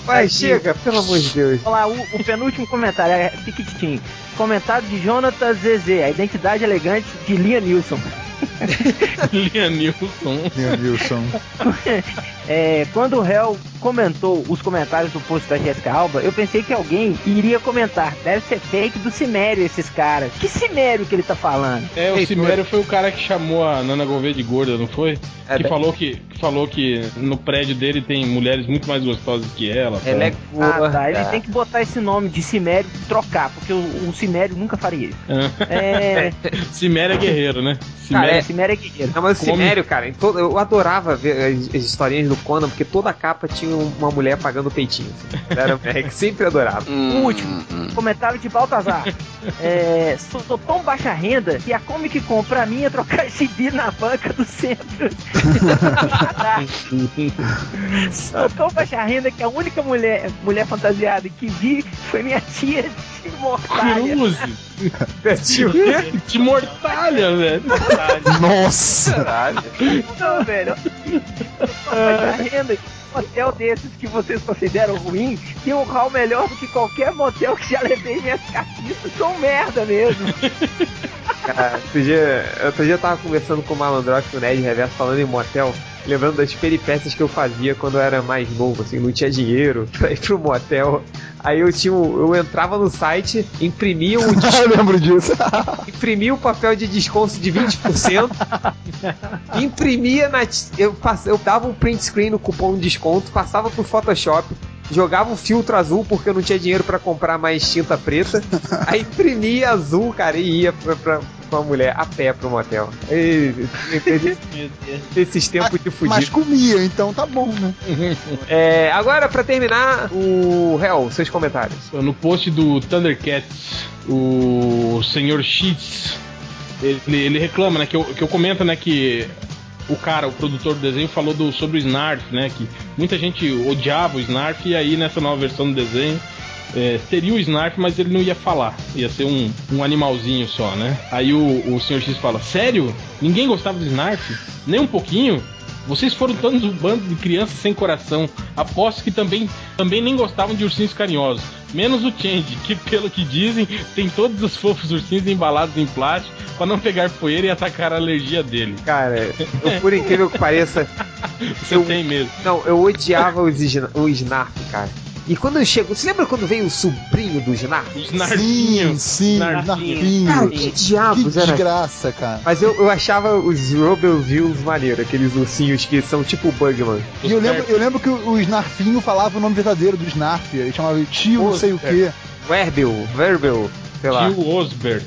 Vai, chega, pelo amor de Deus. Vamos lá, o, o penúltimo comentário é Piquitim. Comentário de Jonathan ZZ, a identidade elegante de Liam Nilson. Liam Nilson. Liam Nilson. É, quando o réu comentou os comentários do post da Jessica Alba, eu pensei que alguém iria comentar. Deve ser fake do Cimério esses caras. Que Cimério que ele tá falando? É, o Ei, Cimério foi o cara que chamou a Nana Gouveia de gorda, não foi? É, que, falou que, que falou que no prédio dele tem mulheres muito mais gostosas que ela. Ela é tal. Ah, gorda. tá. Ele tem que botar esse nome de Cimério e trocar, porque o, o Cimério nunca faria isso. É. Cimério é guerreiro, né? Cara, Cimério é- Cimério é guerreiro. Não, mas o Come- Cimério, cara, em todo- eu adorava ver as, as historinhas do Conan, porque toda capa tinha uma mulher pagando peitinho. Assim. Era é, que sempre adorava. Hum, O último. Comentário de Baltazar. É, sou, sou tão baixa renda que a Comic Con pra mim é trocar esse bi na banca do centro. sou tão baixa renda que a única mulher, mulher fantasiada que vi foi minha tia de mortalha. Cruz. Tio, De mortalha, velho. Nossa! Caralho. Não, velho. Baixa renda que um motel desses que vocês consideram ruim tem um hall melhor do que qualquer motel que já levei minhas cartiças. Sou um merda mesmo. Cara, outro dia, outro dia eu tava conversando com o Malandrox e o Ned Reverso falando em motel, lembrando das peripécias que eu fazia quando eu era mais novo, assim, não tinha dinheiro pra ir pro motel. Aí eu tinha. um- Eu entrava no site, imprimia um Eu lembro disso. imprimia o papel de desconto de 20%, imprimia na. Eu, pass- eu dava um print screen no cupom de desconto, passava pro Photoshop, jogava um filtro azul porque eu não tinha dinheiro pra comprar mais tinta preta, aí imprimia azul, cara, e ia pra, pra, pra mulher a pé pro motel. E, esses tempos de fudido. Mas comia, então tá bom, né? É, agora, pra terminar, o Hell, seus comentários. No post do Thundercats, o senhor Sheets, ele, ele reclama, né, que eu, que eu comento, né, que o cara, o produtor do desenho, falou do, sobre o Snarf, né, que muita gente odiava o Snarf e aí nessa nova versão do desenho é, teria o Snarf, mas ele não ia falar, ia ser um, um animalzinho só, né. Aí o, o senhor X fala, sério? Ninguém gostava do Snarf? Nem um pouquinho? Vocês foram todos um bando de crianças sem coração. Aposto que também, também nem gostavam de ursinhos carinhosos. Menos o Change, que pelo que dizem, tem todos os fofos ursinhos embalados em plástico para não pegar poeira e atacar a alergia dele. Cara, eu, por incrível que pareça, Você Eu- tem mesmo. Não, eu odiava os o Snarf, cara. E quando eu chego. Você lembra quando veio o sobrinho do Snarf? Snarfinho. Sim, sim, Narfinho. Narfinho. Cara, que diabos Que era desgraça, cara. Mas eu, eu achava os Robovilles maneiro, aqueles ursinhos que são tipo Bugman. E eu lembro, eu lembro que o Snarfinho falava o nome verdadeiro do Snarf. Ele chamava de tio não sei o quê. Werbil, Verbel, sei lá. Tio Osbert.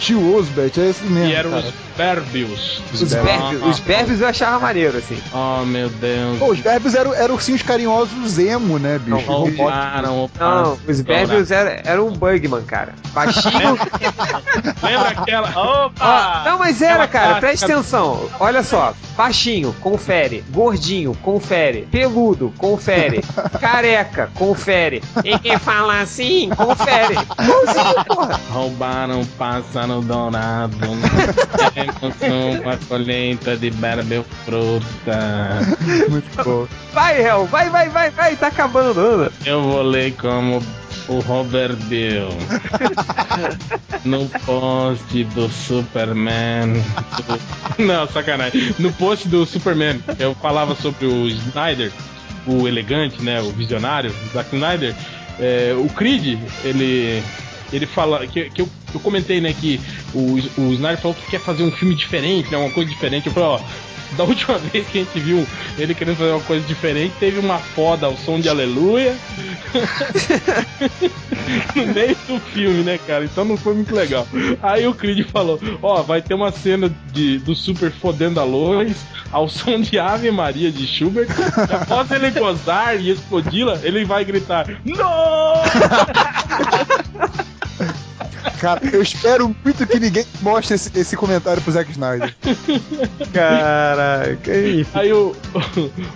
Tio Osbert, é esse mesmo. E eram cara. Os Berbius. Os Berbios, os Berbios eu achava maneiro, assim. Oh, meu Deus. Pô, os Berbios eram, eram ursinhos carinhosos emo, né, bicho? Não, Robóticos. Roubaram, Não, os Berbios era, era um Bugman, cara. Baixinho. Lembra aquela. Opa! não, mas era, cara, presta atenção. Olha só. Baixinho, confere. Gordinho, confere. Peludo, confere. Careca, confere. E quem fala assim, confere. Igualzinho, porra. Roubaram pássaro dourado. Emoção com a colheita de Berbel fruta. Muito bom. Vai, Hel, vai, vai, vai, vai, tá acabando, anda. Eu vou ler como o Robert Bill. No post do Superman. do- Não, sacanagem. No post do Superman, eu falava sobre o Snyder, o elegante, né? O visionário, Zack Snyder. É, o Creed, ele. Ele fala. Que, que eu, eu comentei, né, que o, o Snyder falou que quer fazer um filme diferente, né? Uma coisa diferente. Eu falei, ó. Da última vez que a gente viu ele querendo fazer uma coisa diferente, teve uma foda ao som de aleluia. no meio do filme, né, cara? Então não foi muito legal. Aí o Creed falou: Ó, vai ter uma cena de, do Super fodendo a Lois ao som de Ave Maria de Schubert. Após ele gozar e explodi-la, ele vai gritar: Não! Cara, eu espero muito que ninguém mostre esse, esse comentário pro Zack Snyder. Caraca, enfim. Aí o,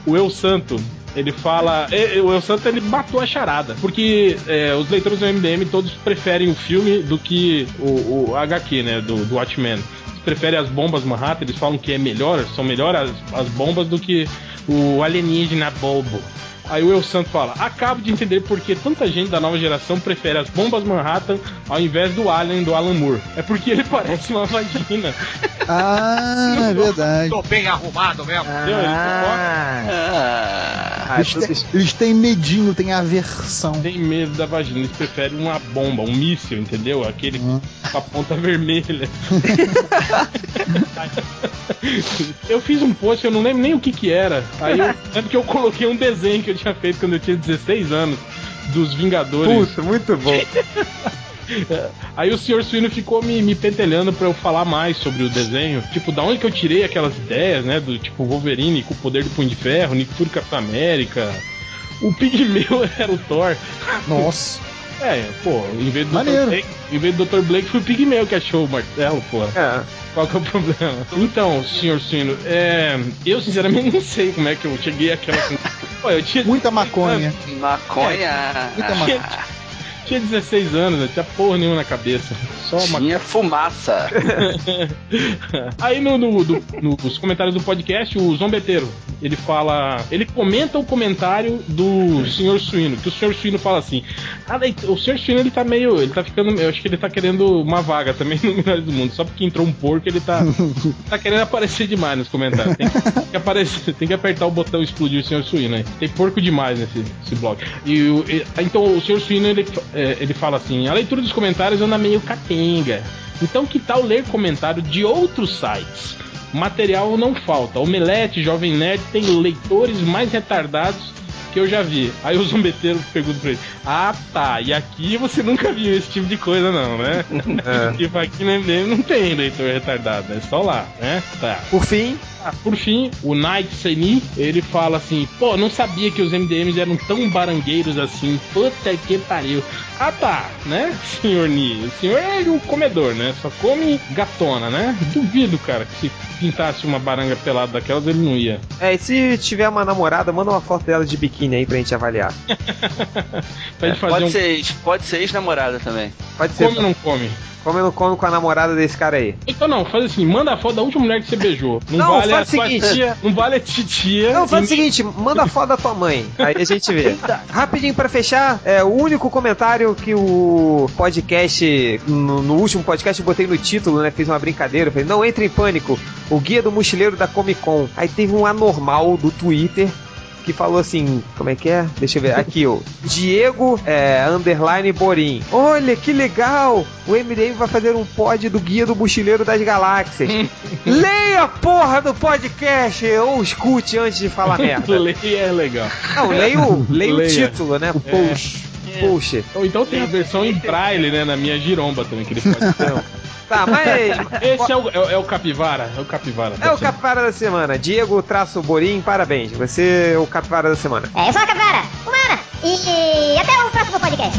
o El Santo, ele fala. O El Santo ele matou a charada. Porque é, os leitores do MDM todos preferem o filme do que o, o HQ, né? Do, do Watchmen. Eles preferem as bombas Manhattan, eles falam que é melhor, são melhores as, as bombas do que o alienígena bobo. Aí o El Santo fala: Acabo de entender por que tanta gente da nova geração prefere as bombas Manhattan ao invés do Alien do Alan Moore. É porque ele parece uma vagina. Ah, é verdade. Tô bem arrumado mesmo. Ah, Ah, Eles, têm, eles têm medinho, têm aversão. tem medo da vagina, eles preferem uma bomba, um míssil, entendeu? Aquele com a ponta vermelha. eu fiz um post, eu não lembro nem o que que era. Aí eu lembro que eu coloquei um desenho que eu tinha feito quando eu tinha 16 anos dos Vingadores. Puta, muito bom. Aí o Sr. Suíno ficou me, me pentelhando pra eu falar mais sobre o desenho. Tipo, da onde que eu tirei aquelas ideias, né? Do tipo Wolverine com o poder do Punho de Ferro, Nick Fury Capitão América. O Pigmeu era o Thor. Nossa. É, pô, em vez do Dr. Blake, em vez do Dr. Blake foi o Pigmeu que achou o martelo, pô. É. Qual que é o problema? Então, senhor Sino, é, eu sinceramente não sei como é que eu cheguei àquela. Pô, eu tinha, Muita maconha. maconha. Muita maconha. Tinha 16 anos, não tinha porra nenhuma na cabeça. Só uma Tinha fumaça. Aí no, no- do- nos comentários do podcast, o Zombeteiro, ele fala. Ele comenta o comentário do Sr. Suíno, que o Sr. Suíno fala assim. "Ah, o Sr. Suíno ele tá meio. Ele tá ficando. Eu acho que ele tá querendo uma vaga também no Melhores do Mundo. Só porque entrou um porco, ele tá. tá querendo aparecer demais nos comentários. Tem, tem que aparecer, tem que apertar o botão explodir o Sr. Suíno aí. Tem porco demais nesse, blog. E, e- então o Sr. Suíno ele, é, ele fala assim: a leitura dos comentários anda meio capenga. Então que tal ler comentário de outros sites? Material não falta. Omelete, Jovem Nerd tem leitores mais retardados que eu já vi. Aí o zombeteiro pergunta pra ele: Ah, tá. E aqui você nunca viu esse tipo de coisa, não, né? tipo, aqui no MDM não tem leitor retardado, é só lá, né? Tá. Por fim, Ah, por fim, o Night Seni, ele fala assim: pô, não sabia que os MDMs eram tão barangueiros assim. Puta que pariu. Ah tá, né, senhor Ni? O senhor é um comedor, né? Só come gatona, né? Duvido, cara, que se pintasse uma baranga pelada daquelas, ele não ia. é, e se tiver uma namorada, manda uma foto dela de biquíni aí pra gente avaliar. Pra gente fazer Pode um. ser, pode ser ex-namorada também. Pode ser. Come ou não come? Come ou não com a namorada desse cara aí? Então não, faz assim, manda a foto da última mulher que você beijou. Não, Não, vale a faz sua seguinte. tia, não vale a titia. Não, faz o seguinte, manda a foto da tua mãe. Aí a gente vê. Rapidinho pra fechar, é o único comentário que o podcast, no, no último podcast eu botei no título, né? Fiz uma brincadeira, eu falei, não entre em pânico, o guia do mochileiro da Comic Con. Aí teve um anormal do Twitter que falou assim, como é que é? Deixa eu ver, aqui ó, Diego é, underline Borim. Olha que legal, o MDM vai fazer um pod do guia do mochileiro das galáxias. Leia a porra do podcast ou escute antes de falar merda. Leia é legal. Não, leia o, leia o título, né? O post. Post. Ou então tem a versão em braille, né? Na minha giromba também, que ele pode ter. Tá, mas. Esse é o, é, o- é o capivara? É o capivara. É o capivara da semana. Diego traço Borim, parabéns. Você é o capivara da semana. É, eu sou a Capivara, humana. E até o próximo podcast.